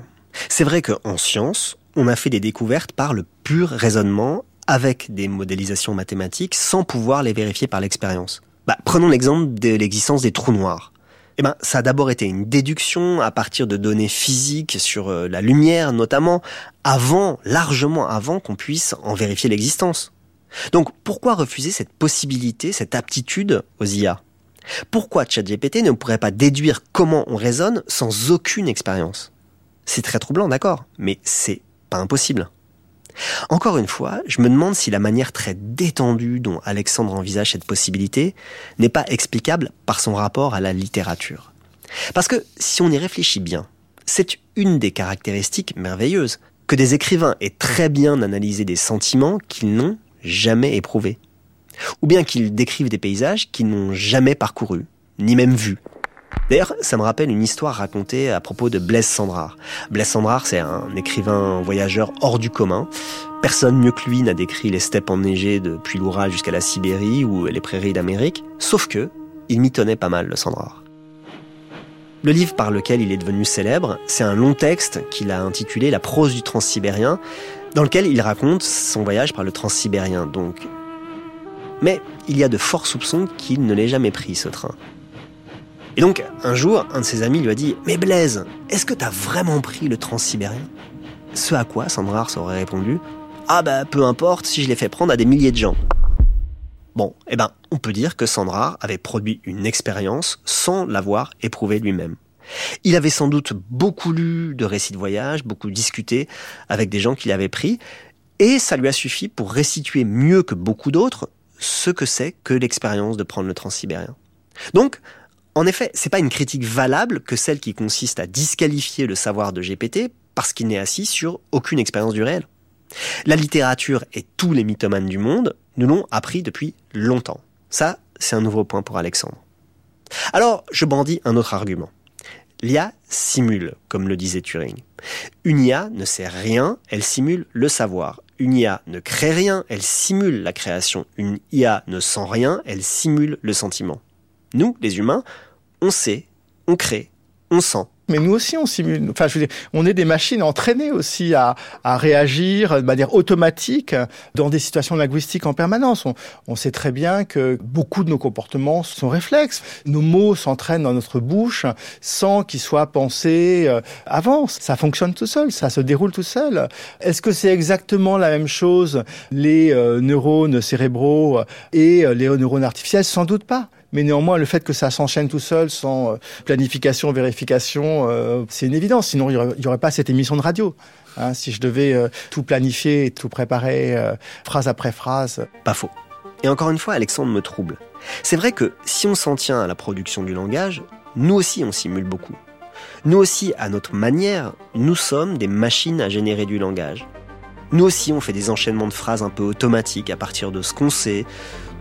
C'est vrai qu'en science, on a fait des découvertes par le pur raisonnement avec des modélisations mathématiques sans pouvoir les vérifier par l'expérience. Bah, prenons l'exemple de l'existence des trous noirs. Eh ben, ça a d'abord été une déduction à partir de données physiques sur euh, la lumière notamment, avant, largement avant qu'on puisse en vérifier l'existence. Donc pourquoi refuser cette possibilité, cette aptitude aux IA Pourquoi ChatGPT ne pourrait pas déduire comment on raisonne sans aucune expérience? C'est très troublant, d'accord, mais c'est pas impossible. Encore une fois, je me demande si la manière très détendue dont Alexandre envisage cette possibilité n'est pas explicable par son rapport à la littérature. Parce que si on y réfléchit bien, c'est une des caractéristiques merveilleuses que des écrivains aient très bien analysé des sentiments qu'ils n'ont jamais éprouvés. Ou bien qu'ils décrivent des paysages qu'ils n'ont jamais parcourus, ni même vus. D'ailleurs, ça me rappelle une histoire racontée à propos de Blaise Sandrard. Blaise Sandrard, c'est un écrivain voyageur hors du commun. Personne mieux que lui n'a décrit les steppes enneigées depuis l'Oural jusqu'à la Sibérie ou les prairies d'Amérique. Sauf que, il m'y tenait pas mal, le Sandrard. Le livre par lequel il est devenu célèbre, c'est un long texte qu'il a intitulé La prose du transsibérien, dans lequel il raconte son voyage par le transsibérien, donc. Mais il y a de forts soupçons qu'il ne l'ait jamais pris, ce train. Et donc, un jour, un de ses amis lui a dit Mais Blaise, est-ce que t'as vraiment pris le transsibérien? Ce à quoi Sandrard aurait répondu Ah bah peu importe si je l'ai fait prendre à des milliers de gens. Bon, eh ben, on peut dire que Sandrard avait produit une expérience sans l'avoir éprouvée lui-même. Il avait sans doute beaucoup lu de récits de voyage, beaucoup discuté avec des gens qu'il avait pris, et ça lui a suffi pour restituer mieux que beaucoup d'autres ce que c'est que l'expérience de prendre le transsibérien. Donc, en effet, c'est pas une critique valable que celle qui consiste à disqualifier le savoir de GPT parce qu'il n'est assis sur aucune expérience du réel. La littérature et tous les mythomanes du monde nous l'ont appris depuis longtemps. Ça, c'est un nouveau point pour Alexandre. Alors, je brandis un autre argument. L'IA simule, comme le disait Turing. Une IA ne sait rien, elle simule le savoir. Une IA ne crée rien, elle simule la création. Une IA ne sent rien, elle simule le sentiment. Nous, les humains, on sait, on crée, on sent. Mais nous aussi, on simule. Enfin, je veux dire, on est des machines entraînées aussi à, à réagir de manière automatique dans des situations linguistiques en permanence. On, on, sait très bien que beaucoup de nos comportements sont réflexes. Nos mots s'entraînent dans notre bouche sans qu'ils soient pensés euh, avant. Ça fonctionne tout seul, ça se déroule tout seul. Est-ce que c'est exactement la même chose les euh, neurones cérébraux et euh, les neurones artificiels? Sans doute pas mais néanmoins le fait que ça s'enchaîne tout seul sans euh, planification, vérification, euh, c'est une évidence. Sinon, il n'y aurait, pas cette émission de radio. Hein, si je devais euh, tout planifier et tout préparer phrase après phrase. Pas faux. Et encore une fois, Alexandre me trouble. C'est vrai que si on s'en tient à la production du langage, nous aussi on simule beaucoup. Nous aussi, à notre manière, nous sommes des machines à générer du langage. Nous aussi, on fait des enchaînements de phrases un peu automatiques à partir de ce qu'on sait,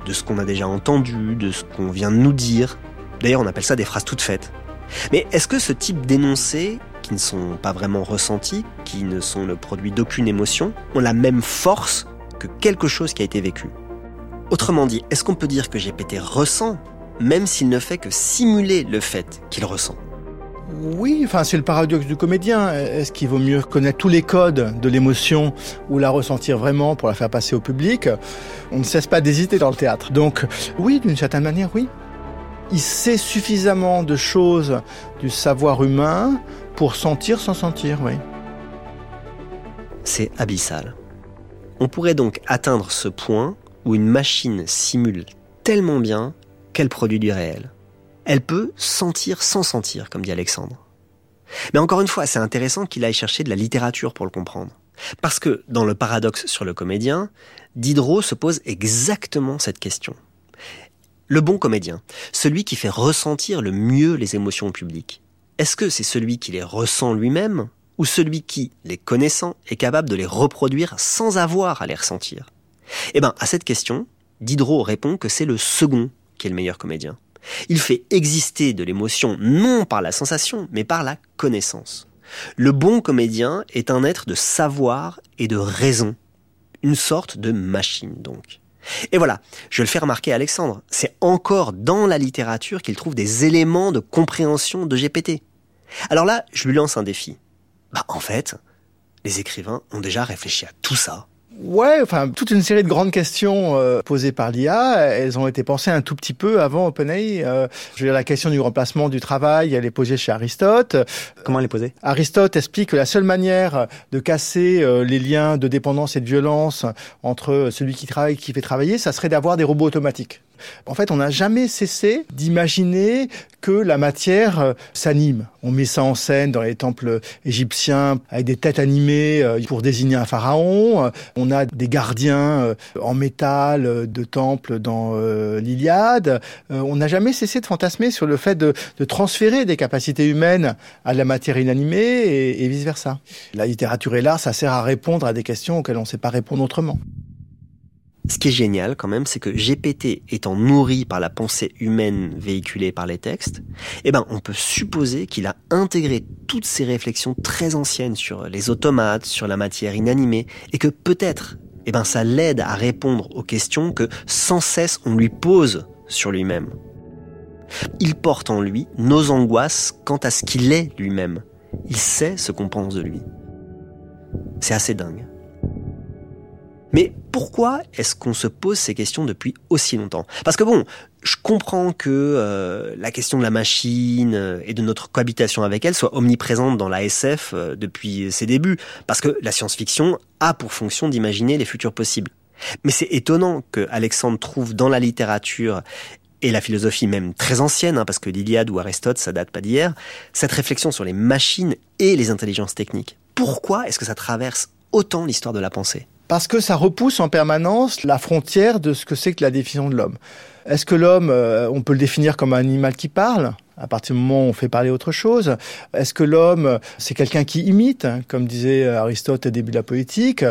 de ce qu'on a déjà entendu, de ce qu'on vient de nous dire. D'ailleurs, on appelle ça des phrases toutes faites. Mais est-ce que ce type d'énoncés, qui ne sont pas vraiment ressentis, qui ne sont le produit d'aucune émotion, ont la même force que quelque chose qui a été vécu? Autrement dit, est-ce qu'on peut dire que GPT ressent, même s'il ne fait que simuler le fait qu'il ressent? Oui, enfin c'est le paradoxe du comédien. Est-ce qu'il vaut mieux connaître tous les codes de l'émotion ou la ressentir vraiment pour la faire passer au public? On ne cesse pas d'hésiter dans le théâtre. Donc oui, d'une certaine manière, oui. Il sait suffisamment de choses du savoir humain pour sentir sans sentir, oui. C'est abyssal. On pourrait donc atteindre ce point où une machine simule tellement bien qu'elle produit du réel. Elle peut sentir sans sentir, comme dit Alexandre. Mais encore une fois, c'est intéressant qu'il aille chercher de la littérature pour le comprendre. Parce que dans le paradoxe sur le comédien, Diderot se pose exactement cette question. Le bon comédien, celui qui fait ressentir le mieux les émotions publiques, est-ce que c'est celui qui les ressent lui-même ou celui qui, les connaissant, est capable de les reproduire sans avoir à les ressentir? Eh bien, à cette question, Diderot répond que c'est le second qui est le meilleur comédien. Il fait exister de l'émotion non par la sensation, mais par la connaissance. Le bon comédien est un être de savoir et de raison. Une sorte de machine, donc. Et voilà, je le fais remarquer à Alexandre, c'est encore dans la littérature qu'il trouve des éléments de compréhension de GPT. Alors là, je lui lance un défi. Bah en fait, les écrivains ont déjà réfléchi à tout ça Ouais, enfin, toute une série de grandes questions euh, posées par l'IA, elles ont été pensées un tout petit peu avant OpenAI. Euh, je veux dire, la question du remplacement du travail, elle est posée chez Aristote. Comment elle est posée? Aristote explique que la seule manière de casser euh, les liens de dépendance et de violence entre celui qui travaille et qui fait travailler, ça serait d'avoir des robots automatiques. En fait, on n'a jamais cessé d'imaginer que la matière euh, s'anime. On met ça en scène dans les temples égyptiens avec des têtes animées euh, pour désigner un pharaon. Euh, on a des gardiens en métal de temples dans l'Iliade. On n'a jamais cessé de fantasmer sur le fait de, transférer des capacités humaines à la matière inanimée et, et vice-versa. La littérature et l'art, ça sert à répondre à des questions auxquelles on ne sait pas répondre autrement. Ce qui est génial quand même, c'est que GPT étant nourri par la pensée humaine véhiculée par les textes, eh ben, on peut supposer qu'il a intégré toutes ces réflexions très anciennes sur les automates, sur la matière inanimée, et que peut-être, eh ben, ça l'aide à répondre aux questions que sans cesse on lui pose sur lui-même. Il porte en lui nos angoisses quant à ce qu'il est lui-même. Il sait ce qu'on pense de lui. C'est assez dingue. Mais pourquoi est-ce qu'on se pose ces questions depuis aussi longtemps? Parce que bon, je comprends que euh, la question de la machine euh, et de notre cohabitation avec elle soit omniprésente dans la SF euh, depuis ses débuts, parce que la science-fiction a pour fonction d'imaginer les futurs possibles. Mais c'est étonnant que Alexandre trouve dans la littérature et la philosophie même très ancienne, hein, parce que l'Iliade ou Aristote, ça date pas d'hier, cette réflexion sur les machines et les intelligences techniques. Pourquoi est-ce que ça traverse autant l'histoire de la pensée? Parce que ça repousse en permanence la frontière de ce que c'est que la définition de l'homme. Est-ce que l'homme, euh, on peut le définir comme un animal qui parle? À partir du moment où on fait parler autre chose. Est-ce que l'homme, c'est quelqu'un qui imite, hein, comme disait Aristote au début de la politique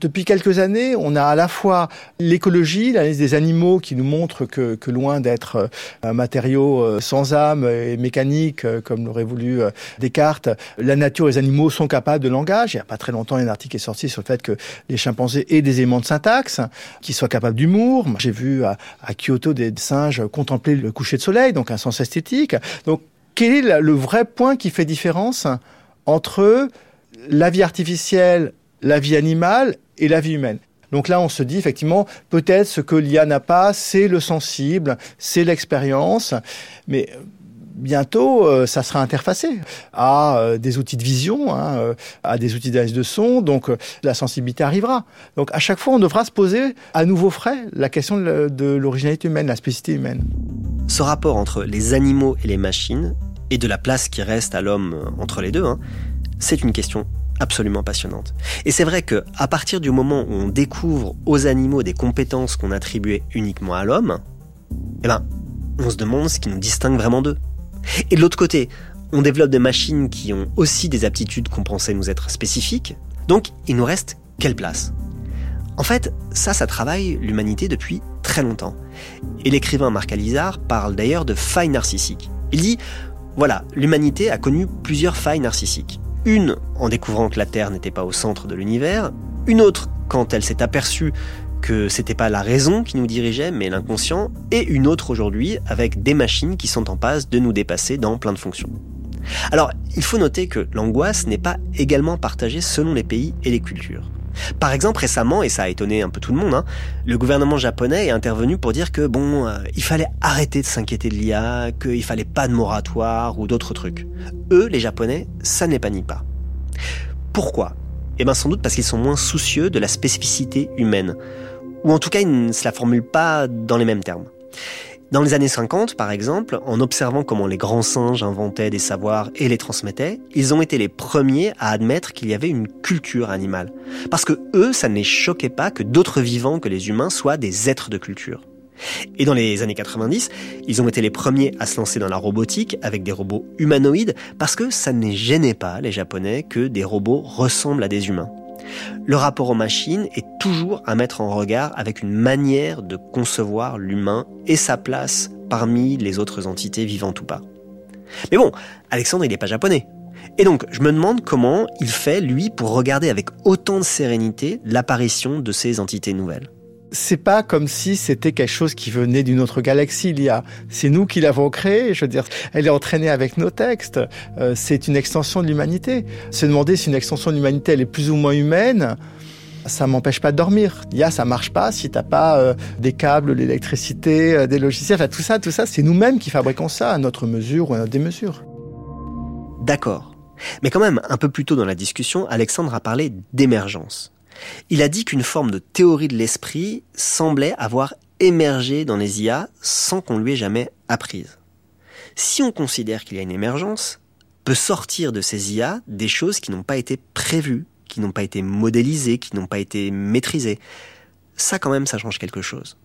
Depuis quelques années, on a à la fois l'écologie, l'analyse des animaux qui nous montre que, que loin d'être euh, un matériau euh, sans âme et mécanique, euh, comme l'aurait voulu Descartes, la nature et les animaux sont capables de langage. Il n'y a pas très longtemps, un article est sorti sur le fait que les chimpanzés aient des éléments de syntaxe, qu'ils soient capables d'humour. J'ai vu à Kyoto des singes contempler le coucher de soleil, donc un sens esthétique. Donc, quel est le vrai point qui fait différence entre la vie artificielle, la vie animale et la vie humaine? Donc là, on se dit effectivement, peut-être ce que l'IA n'a pas, c'est le sensible, c'est l'expérience, mais bientôt, euh, ça sera interfacé à euh, des outils de vision, hein, euh, à des outils d'analyse de son, donc la sensibilité arrivera. Donc à chaque fois, on devra se poser à nouveau frais la question de l'originalité humaine, la spécificité humaine ce rapport entre les animaux et les machines, et de la place qui reste à l'homme entre les deux, hein, c'est une question absolument passionnante. Et c'est vrai que à partir du moment où on découvre aux animaux des compétences qu'on attribuait uniquement à l'homme, eh ben, on se demande ce qui nous distingue vraiment d'eux. Et de l'autre côté, on développe des machines qui ont aussi des aptitudes qu'on pensait nous être spécifiques, donc il nous reste quelle place? En fait, ça, ça travaille l'humanité depuis très longtemps. Et l'écrivain Marc Alizard parle d'ailleurs de failles narcissiques. Il dit voilà, l'humanité a connu plusieurs failles narcissiques. Une en découvrant que la Terre n'était pas au centre de l'univers, une autre quand elle s'est aperçue que c'était pas la raison qui nous dirigeait, mais l'inconscient, et une autre aujourd'hui avec des machines qui sont en passe de nous dépasser dans plein de fonctions. Alors, il faut noter que l'angoisse n'est pas également partagée selon les pays et les cultures. Par exemple, récemment, et ça a étonné un peu tout le monde, hein, le gouvernement japonais est intervenu pour dire que bon, euh, il fallait arrêter de s'inquiéter de l'IA, qu'il fallait pas de moratoire ou d'autres trucs. Eux, les Japonais, ça n'est pas pas. Pourquoi? Eh bien sans doute parce qu'ils sont moins soucieux de la spécificité humaine. Ou en tout cas, ils ne se la formulent pas dans les mêmes termes. Dans les années 50, par exemple, en observant comment les grands singes inventaient des savoirs et les transmettaient, ils ont été les premiers à admettre qu'il y avait une culture animale. Parce que eux, ça ne les choquait pas que d'autres vivants que les humains soient des êtres de culture. Et dans les années 90, ils ont été les premiers à se lancer dans la robotique avec des robots humanoïdes parce que ça ne les gênait pas, les Japonais, que des robots ressemblent à des humains. Le rapport aux machines est toujours à mettre en regard avec une manière de concevoir l'humain et sa place parmi les autres entités vivantes ou pas. Mais bon, Alexandre, il n'est pas japonais. Et donc, je me demande comment il fait, lui, pour regarder avec autant de sérénité l'apparition de ces entités nouvelles c'est pas comme si c'était quelque chose qui venait d'une autre galaxie. Il y a, c'est nous qui l'avons créé. Je veux dire, elle est entraînée avec nos textes. Euh, c'est une extension de l'humanité. Se demander si une extension de l'humanité elle est plus ou moins humaine, ça m'empêche pas de dormir. Il y a, ça marche pas si t'as pas euh, des câbles, l'électricité, euh, des logiciels, enfin tout ça, tout ça, c'est nous-mêmes qui fabriquons ça à notre mesure ou à notre démesure. D'accord. Mais quand même, un peu plus tôt dans la discussion, Alexandre a parlé d'émergence. Il a dit qu'une forme de théorie de l'esprit semblait avoir émergé dans les IA sans qu'on lui ait jamais apprise. Si on considère qu'il y a une émergence, peut sortir de ces IA des choses qui n'ont pas été prévues, qui n'ont pas été modélisées, qui n'ont pas été maîtrisées. Ça quand même, ça change quelque chose.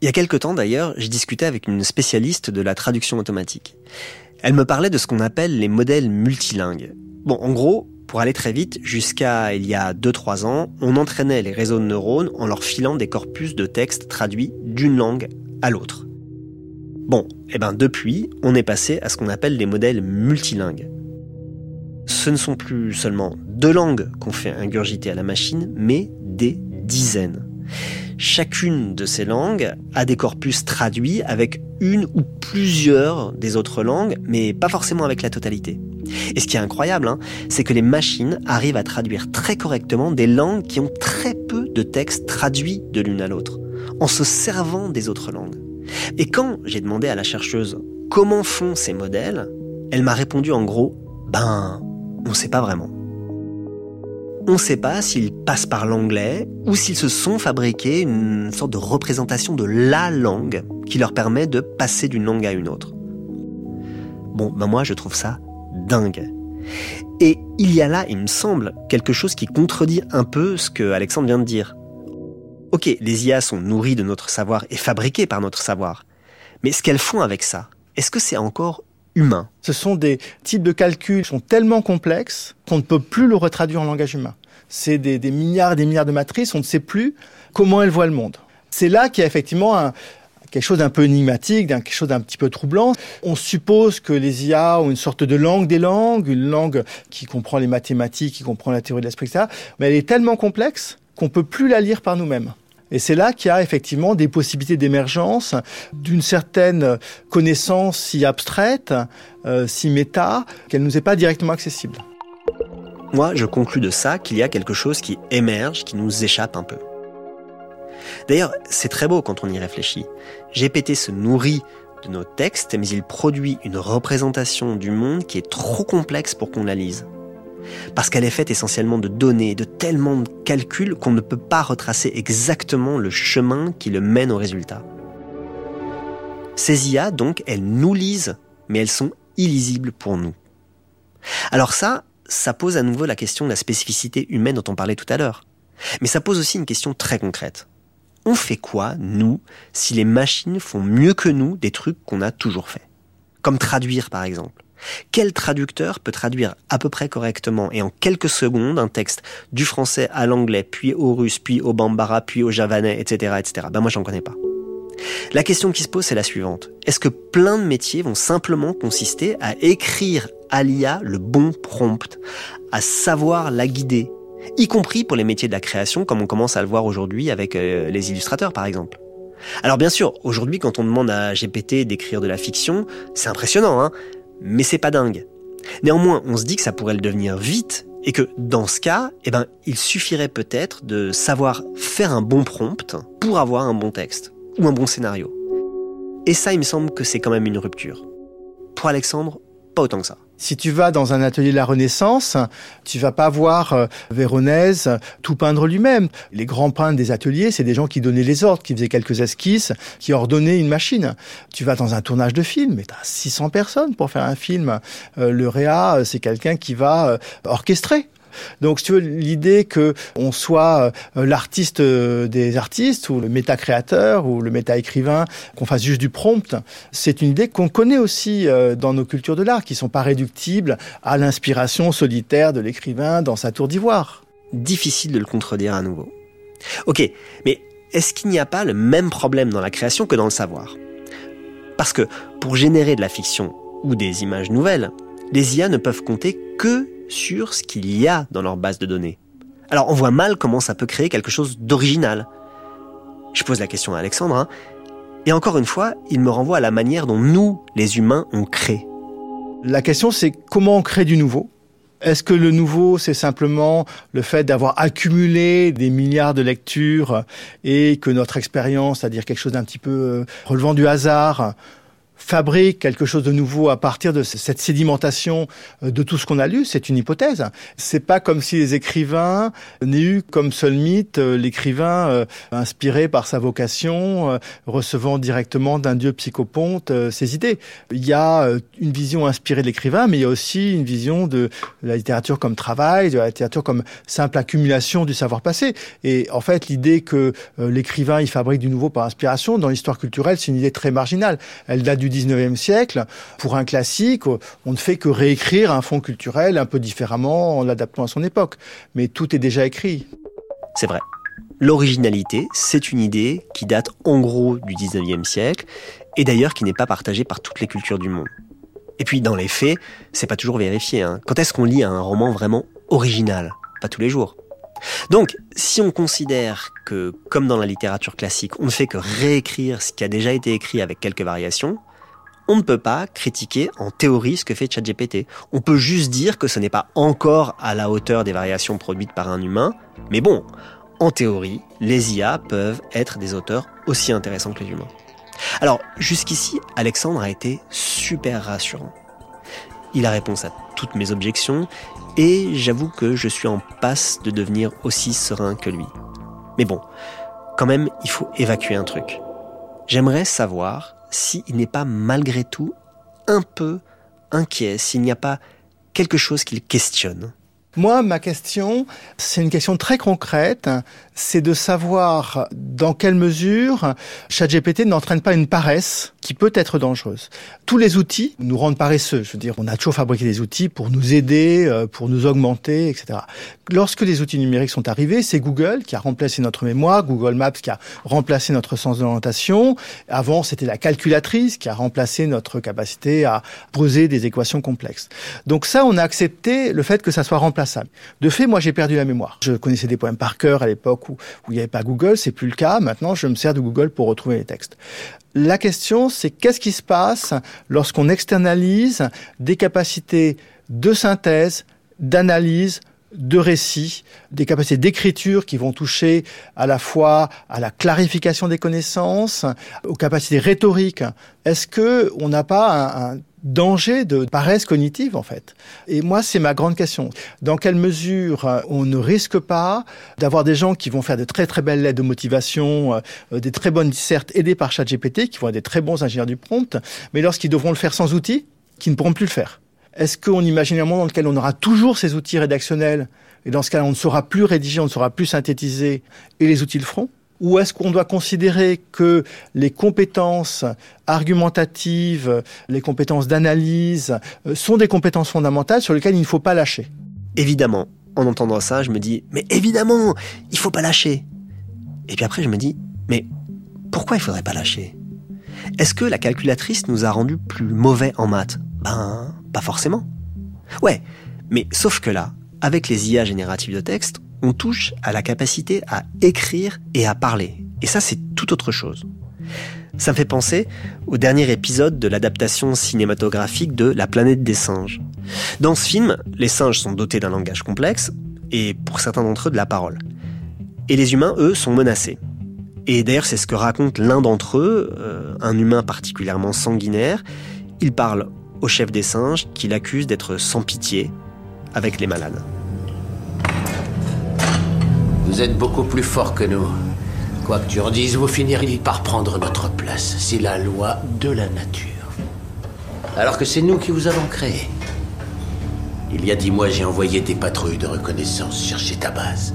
Il y a quelque temps d'ailleurs, j'ai discuté avec une spécialiste de la traduction automatique. Elle me parlait de ce qu'on appelle les modèles multilingues. Bon, en gros, pour aller très vite, jusqu'à il y a 2-3 ans, on entraînait les réseaux de neurones en leur filant des corpus de textes traduits d'une langue à l'autre. Bon, et eh ben depuis, on est passé à ce qu'on appelle des modèles multilingues. Ce ne sont plus seulement deux langues qu'on fait ingurgiter à la machine, mais des dizaines. Chacune de ces langues a des corpus traduits avec une ou plusieurs des autres langues, mais pas forcément avec la totalité. Et ce qui est incroyable, hein, c'est que les machines arrivent à traduire très correctement des langues qui ont très peu de textes traduits de l'une à l'autre, en se servant des autres langues. Et quand j'ai demandé à la chercheuse comment font ces modèles, elle m'a répondu en gros, ben, on ne sait pas vraiment. On ne sait pas s'ils passent par l'anglais ou s'ils se sont fabriqués une sorte de représentation de la langue qui leur permet de passer d'une langue à une autre. Bon, ben moi je trouve ça Et il y a là, il me semble, quelque chose qui contredit un peu ce que Alexandre vient de dire. Ok, les IA sont nourries de notre savoir et fabriquées par notre savoir. Mais ce qu'elles font avec ça, est-ce que c'est encore humain? Ce sont des types de calculs qui sont tellement complexes qu'on ne peut plus le retraduire en langage humain. C'est des, des milliards et des milliards de matrices, on ne sait plus comment elles voient le monde. C'est là qu'il y a effectivement un, quelque chose d'un peu énigmatique, quelque chose d'un petit peu troublant. On suppose que les IA ont une sorte de langue des langues, une langue qui comprend les mathématiques, qui comprend la théorie de l'esprit, etc. Mais elle est tellement complexe qu'on peut plus la lire par nous-mêmes. Et c'est là qu'il y a effectivement des possibilités d'émergence d'une certaine connaissance si abstraite, euh, si méta, qu'elle nous est pas directement accessible. Moi, je conclus de ça qu'il y a quelque chose qui émerge, qui nous échappe un peu. D'ailleurs, c'est très beau quand on y réfléchit. GPT se nourrit de nos textes, mais il produit une représentation du monde qui est trop complexe pour qu'on la lise. Parce qu'elle est faite essentiellement de données, de tellement de calculs qu'on ne peut pas retracer exactement le chemin qui le mène au résultat. Ces IA, donc, elles nous lisent, mais elles sont illisibles pour nous. Alors ça, ça pose à nouveau la question de la spécificité humaine dont on parlait tout à l'heure. Mais ça pose aussi une question très concrète on fait quoi, nous, si les machines font mieux que nous des trucs qu'on a toujours fait? Comme traduire, par exemple. Quel traducteur peut traduire à peu près correctement et en quelques secondes un texte du français à l'anglais, puis au russe, puis au bambara, puis au javanais, etc., etc. Ben moi, j'en connais pas. La question qui se pose, c'est la suivante. Est-ce que plein de métiers vont simplement consister à écrire à l'IA le bon prompt, à savoir la guider, y compris pour les métiers de la création, comme on commence à le voir aujourd'hui avec euh, les illustrateurs par exemple. Alors bien sûr, aujourd'hui quand on demande à GPT d'écrire de la fiction, c'est impressionnant, hein mais c'est pas dingue. Néanmoins, on se dit que ça pourrait le devenir vite et que dans ce cas, eh ben, il suffirait peut-être de savoir faire un bon prompt pour avoir un bon texte ou un bon scénario. Et ça, il me semble que c'est quand même une rupture. Pour Alexandre, pas autant que ça. Si tu vas dans un atelier de la Renaissance, tu vas pas voir euh, Véronèse tout peindre lui-même. Les grands peintres des ateliers, c'est des gens qui donnaient les ordres, qui faisaient quelques esquisses, qui ordonnaient une machine. Tu vas dans un tournage de film, et tu as 600 personnes pour faire un film. Euh, le réa, euh, c'est quelqu'un qui va orchestrer. Donc, si tu veux, l'idée que on soit euh, l'artiste euh, des artistes ou le méta-créateur ou le méta-écrivain, qu'on fasse juste du prompt, c'est une idée qu'on connaît aussi euh, dans nos cultures de l'art, qui sont pas réductibles à l'inspiration solitaire de l'écrivain dans sa tour d'ivoire. Difficile de le contredire à nouveau. Ok, mais est-ce qu'il n'y a pas le même problème dans la création que dans le savoir? Parce que pour générer de la fiction ou des images nouvelles, les IA ne peuvent compter que sur ce qu'il y a dans leur base de données. Alors on voit mal comment ça peut créer quelque chose d'original. Je pose la question à Alexandre, hein. et encore une fois, il me renvoie à la manière dont nous, les humains, on crée. La question c'est comment on crée du nouveau? Est-ce que le nouveau, c'est simplement le fait d'avoir accumulé des milliards de lectures et que notre expérience, c'est-à-dire quelque chose d'un petit peu euh, relevant du hasard, fabrique quelque chose de nouveau à partir de cette sédimentation euh, de tout ce qu'on a lu, c'est une hypothèse. C'est pas comme si les écrivains n'aient eu comme seul mythe euh, l'écrivain euh, inspiré par sa vocation, recevant directement d'un dieu psychoponte ses idées. Il y a une vision inspirée de l'écrivain, mais il y a aussi une vision de la littérature comme travail, de la littérature comme simple accumulation du savoir passé. Et en fait, l'idée que l'écrivain il fabrique du nouveau par inspiration dans l'histoire culturelle, c'est une idée très marginale. Elle date du 19e siècle, pour un classique, on ne fait que réécrire un fond culturel un peu différemment en l'adaptant à son époque. Mais tout est déjà écrit. C'est vrai. L'originalité, c'est une idée qui date en gros du 19e siècle, et d'ailleurs qui n'est pas partagée par toutes les cultures du monde. Et puis dans les faits, c'est pas toujours vérifié. Hein. Quand est-ce qu'on lit un roman vraiment original? Pas tous les jours. Donc, si on considère que, comme dans la littérature classique, on ne fait que réécrire ce qui a déjà été écrit avec quelques variations, on ne peut pas critiquer en théorie ce que fait ChatGPT. On peut juste dire que ce n'est pas encore à la hauteur des variations produites par un humain, mais bon, en théorie, les IA peuvent être des auteurs aussi intéressants que les humains. Alors, jusqu'ici, Alexandre a été super rassurant. Il a réponse à toutes mes objections, et j'avoue que je suis en passe de devenir aussi serein que lui. Mais bon, quand même, il faut évacuer un truc. J'aimerais savoir s'il n'est pas malgré tout un peu inquiet, s'il n'y a pas quelque chose qu'il questionne. Moi, ma question, c'est une question très concrète, c'est de savoir dans quelle mesure ChatGPT n'entraîne pas une paresse qui peut être dangereuse. Tous les outils nous rendent paresseux. Je veux dire, on a toujours fabriqué des outils pour nous aider, euh, pour nous augmenter, etc. Lorsque les outils numériques sont arrivés, c'est Google qui a remplacé notre mémoire, Google Maps qui a remplacé notre sens d'orientation. Avant, c'était la calculatrice qui a remplacé notre capacité à poser des équations complexes. Donc ça, on a accepté le fait que ça soit remplacé de fait, moi, j'ai perdu la mémoire. Je connaissais des poèmes par cœur à l'époque où, où il n'y avait pas Google, c'est plus le cas. Maintenant, je me sers de Google pour retrouver les textes. La question, c'est qu'est-ce qui se passe lorsqu'on externalise des capacités de synthèse, d'analyse, de récit, des capacités d'écriture qui vont toucher à la fois à la clarification des connaissances, aux capacités rhétoriques. Est-ce que on n'a pas un, danger de paresse cognitive en fait. Et moi, c'est ma grande question. Dans quelle mesure euh, on ne risque pas d'avoir des gens qui vont faire de très très belles lettres de motivation, euh, des très bonnes dissertes aidées par ChatGPT, qui vont être des très bons ingénieurs du prompt, mais lorsqu'ils devront le faire sans outils, qui ne pourront plus le faire? Est-ce qu'on imagine un monde dans lequel on aura toujours ces outils rédactionnels et dans ce cas, on ne saura plus rédiger, on ne saura plus synthétiser et les outils le feront? Ou est-ce qu'on doit considérer que les compétences argumentatives, les compétences d'analyse euh, sont des compétences fondamentales sur lesquelles il ne faut pas lâcher? Évidemment, en entendant ça, je me dis, mais évidemment, il faut pas lâcher. Et puis après, je me dis, mais pourquoi il faudrait pas lâcher? Est-ce que la calculatrice nous a rendus plus mauvais en maths? Ben, pas forcément. Ouais, mais sauf que là, avec les IA génératives de texte, on touche à la capacité à écrire et à parler. Et ça, c'est tout autre chose. Ça me fait penser au dernier épisode de l'adaptation cinématographique de La planète des singes. Dans ce film, les singes sont dotés d'un langage complexe, et pour certains d'entre eux de la parole. Et les humains, eux, sont menacés. Et d'ailleurs, c'est ce que raconte l'un d'entre eux, euh, un humain particulièrement sanguinaire. Il parle au chef des singes qu'il accuse d'être sans pitié avec les malades. Vous êtes beaucoup plus fort que nous. Quoi que tu en dises, vous finiriez par prendre notre place. C'est la loi de la nature. Alors que c'est nous qui vous avons créé. Il y a dix mois, j'ai envoyé des patrouilles de reconnaissance chercher ta base.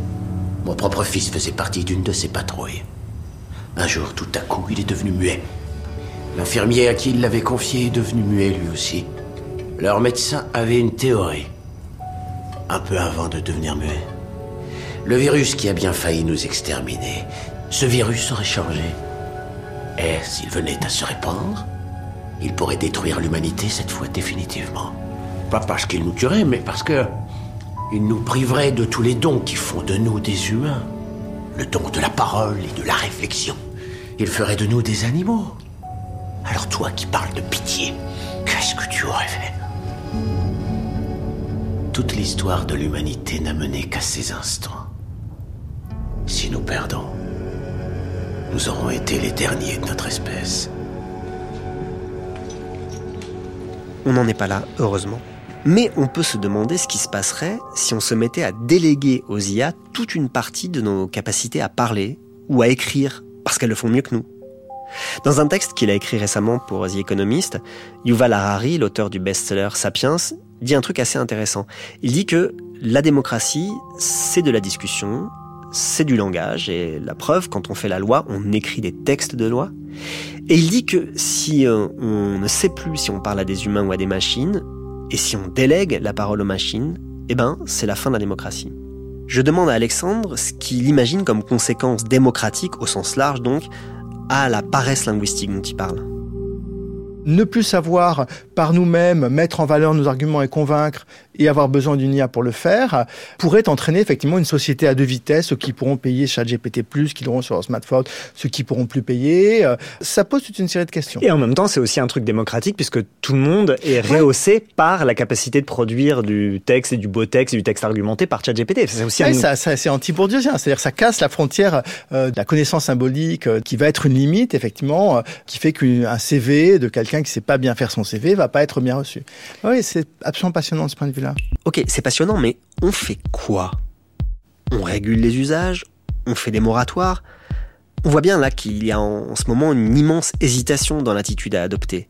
Mon propre fils faisait partie d'une de ces patrouilles. Un jour, tout à coup, il est devenu muet. L'infirmier à qui il l'avait confié est devenu muet lui aussi. Leur médecin avait une théorie. Un peu avant de devenir muet. Le virus qui a bien failli nous exterminer. Ce virus aurait changé. Et s'il venait à se répandre, il pourrait détruire l'humanité cette fois définitivement. Pas parce qu'il nous tuerait, mais parce que il nous priverait de tous les dons qui font de nous des humains. Le don de la parole et de la réflexion. Il ferait de nous des animaux. Alors toi qui parles de pitié, qu'est-ce que tu aurais fait? Toute l'histoire de l'humanité n'a mené qu'à ces instants. Si nous perdons, nous aurons été les derniers de notre espèce. On n'en est pas là, heureusement. Mais on peut se demander ce qui se passerait si on se mettait à déléguer aux IA toute une partie de nos capacités à parler ou à écrire, parce qu'elles le font mieux que nous. Dans un texte qu'il a écrit récemment pour The Economist, Yuval Harari, l'auteur du best-seller Sapiens, dit un truc assez intéressant. Il dit que la démocratie, c'est de la discussion, c'est du langage, et la preuve, quand on fait la loi, on écrit des textes de loi. Et il dit que si euh, on ne sait plus si on parle à des humains ou à des machines, et si on délègue la parole aux machines, eh ben, c'est la fin de la démocratie. Je demande à Alexandre ce qu'il imagine comme conséquence démocratique, au sens large donc, à la paresse linguistique dont il parle ne plus savoir par nous-mêmes mettre en valeur nos arguments et convaincre et avoir besoin d'une IA pour le faire, pourrait entraîner effectivement une société à deux vitesses, ceux qui pourront payer ChatGPT+, qui l'auront sur leur smartphone, ceux qui pourront plus payer. Euh, ça pose toute une série de questions. Et en même temps, c'est aussi un truc démocratique puisque tout le monde est rehaussé par la capacité de produire du texte et du beau texte et du texte argumenté par ChatGPT. C'est aussi ça, c'est anti-bourdieuien, c'est-à-dire ça casse la frontière euh, de la connaissance symbolique euh, qui va être une limite effectivement, qui fait qu'un CV de quelqu'un qui sait pas bien faire son CV va pas être bien reçu. Oui, c'est absolument passionnant de ce point de vue-là. Ok, c'est passionnant, mais on fait quoi? On régule les usages On fait des moratoires On voit bien là qu'il y a en ce moment une immense hésitation dans l'attitude à adopter.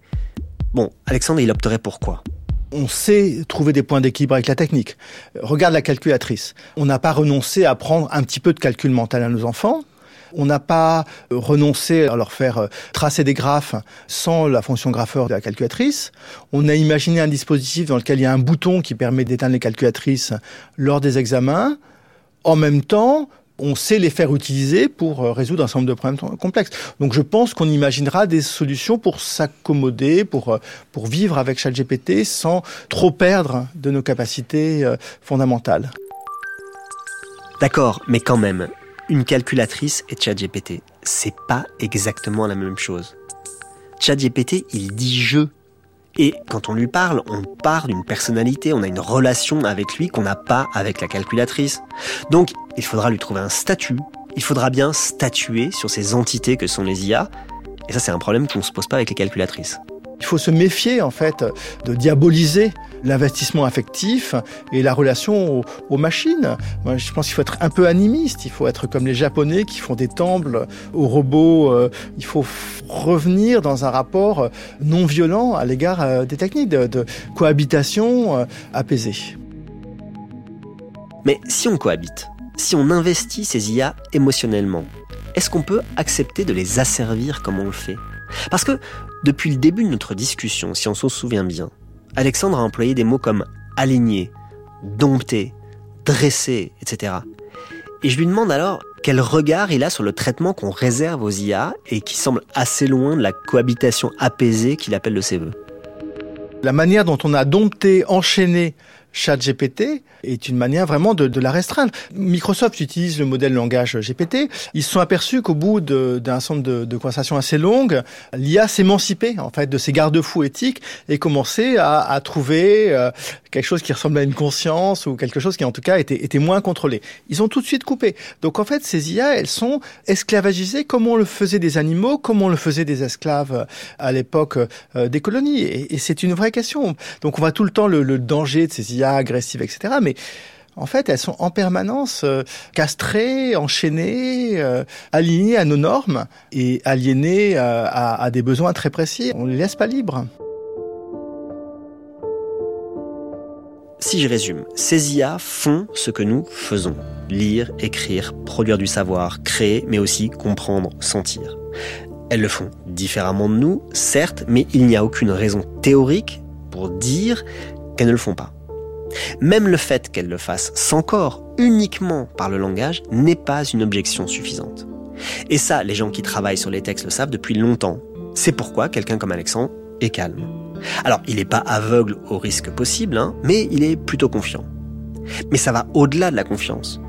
Bon, Alexandre, il opterait pour quoi? On sait trouver des points d'équilibre avec la technique. Regarde la calculatrice. On n'a pas renoncé à prendre un petit peu de calcul mental à nos enfants. On n'a pas euh, renoncé à leur faire euh, tracer des graphes sans la fonction grapheur de la calculatrice. On a imaginé un dispositif dans lequel il y a un bouton qui permet d'éteindre les calculatrices lors des examens. En même temps, on sait les faire utiliser pour euh, résoudre un certain nombre de problèmes complexes. Donc je pense qu'on imaginera des solutions pour s'accommoder, pour, pour vivre avec ChatGPT sans trop perdre de nos capacités fondamentales. D'accord, mais quand même, une calculatrice et ChatGPT, c'est pas exactement la même chose. ChatGPT, il dit je. Et quand on lui parle, on part d'une personnalité, on a une relation avec lui qu'on n'a pas avec la calculatrice. Donc, il faudra lui trouver un statut. Il faudra bien statuer sur ces entités que sont les IA. Et ça, c'est un problème qu'on ne se pose pas avec les calculatrices. Il faut se méfier en fait de diaboliser l'investissement affectif et la relation aux, machines. Je pense qu'il faut être un peu animiste. Il faut être comme les Japonais qui font des temples aux robots. Euh, il faut revenir dans un rapport non violent à l'égard euh, des techniques de, cohabitation euh, apaisée. Mais si on cohabite, si on investit ces IA émotionnellement, est-ce qu'on peut accepter de les asservir comme on le fait? Parce que depuis le début de notre discussion, si on s'en souvient bien, Alexandre a employé des mots comme aligner, dompter, dresser, etc. Et je lui demande alors quel regard il a sur le traitement qu'on réserve aux IA et qui semble assez loin de la cohabitation apaisée qu'il appelle de ses voeux. La manière dont on a dompté, enchaîné ChatGPT est une manière vraiment de, de, la restreindre. Microsoft utilise le modèle langage GPT. Ils se sont aperçus qu'au bout d'un centre de, de conversations assez longues, l'IA s'émancipait en fait de ses garde-fous éthiques et commençait à, à trouver euh, quelque chose qui ressemblait à une conscience ou quelque chose qui en tout cas était, était moins contrôlé. Ils ont tout de suite coupé. Donc en fait, ces IA, elles sont esclavagisées comme on le faisait des animaux, comme on le faisait des esclaves à l'époque euh, des colonies. Et, et c'est une vraie question. Donc on voit tout le temps le, le danger de ces IA agressives, etc. Mais en fait, elles sont en permanence euh, castrées, enchaînées, euh, alignées à nos normes et aliénées euh, à, à, des besoins très précis. On les laisse pas libres. Si je résume, ces IA font ce que nous faisons. Lire, écrire, produire du savoir, créer, mais aussi comprendre, sentir. Elles le font différemment de nous, certes, mais il n'y a aucune raison théorique pour dire qu'elles ne le font pas. Même le fait qu'elle le fasse sans corps, uniquement par le langage, n'est pas une objection suffisante. Et ça, les gens qui travaillent sur les textes le savent depuis longtemps. C'est pourquoi quelqu'un comme Alexandre est calme. Alors, il n'est pas aveugle au risque possible, hein, mais il est plutôt confiant. Mais ça va au-delà de la confiance.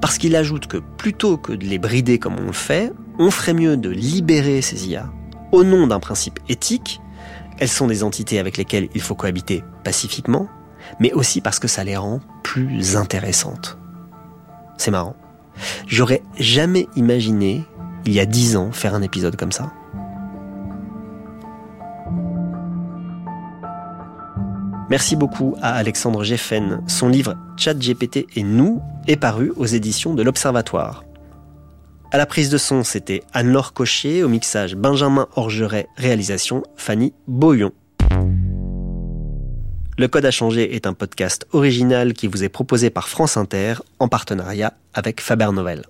Parce qu'il ajoute que plutôt que de les brider comme on le fait, on ferait mieux de libérer ces IA au nom d'un principe éthique. Elles sont des entités avec lesquelles il faut cohabiter pacifiquement, mais aussi parce que ça les rend plus intéressantes. C'est marrant. J'aurais jamais imaginé, il y a dix ans, faire un épisode comme ça. Merci beaucoup à Alexandre Geffen. Son livre Chat GPT et nous est paru aux éditions de l'Observatoire. À la prise de son, c'était Anne-Laure Cocher, au mixage Benjamin Orgeret, réalisation Fanny Boyon. Le Code a changé est un podcast original qui vous est proposé par France Inter en partenariat avec Faber Novel.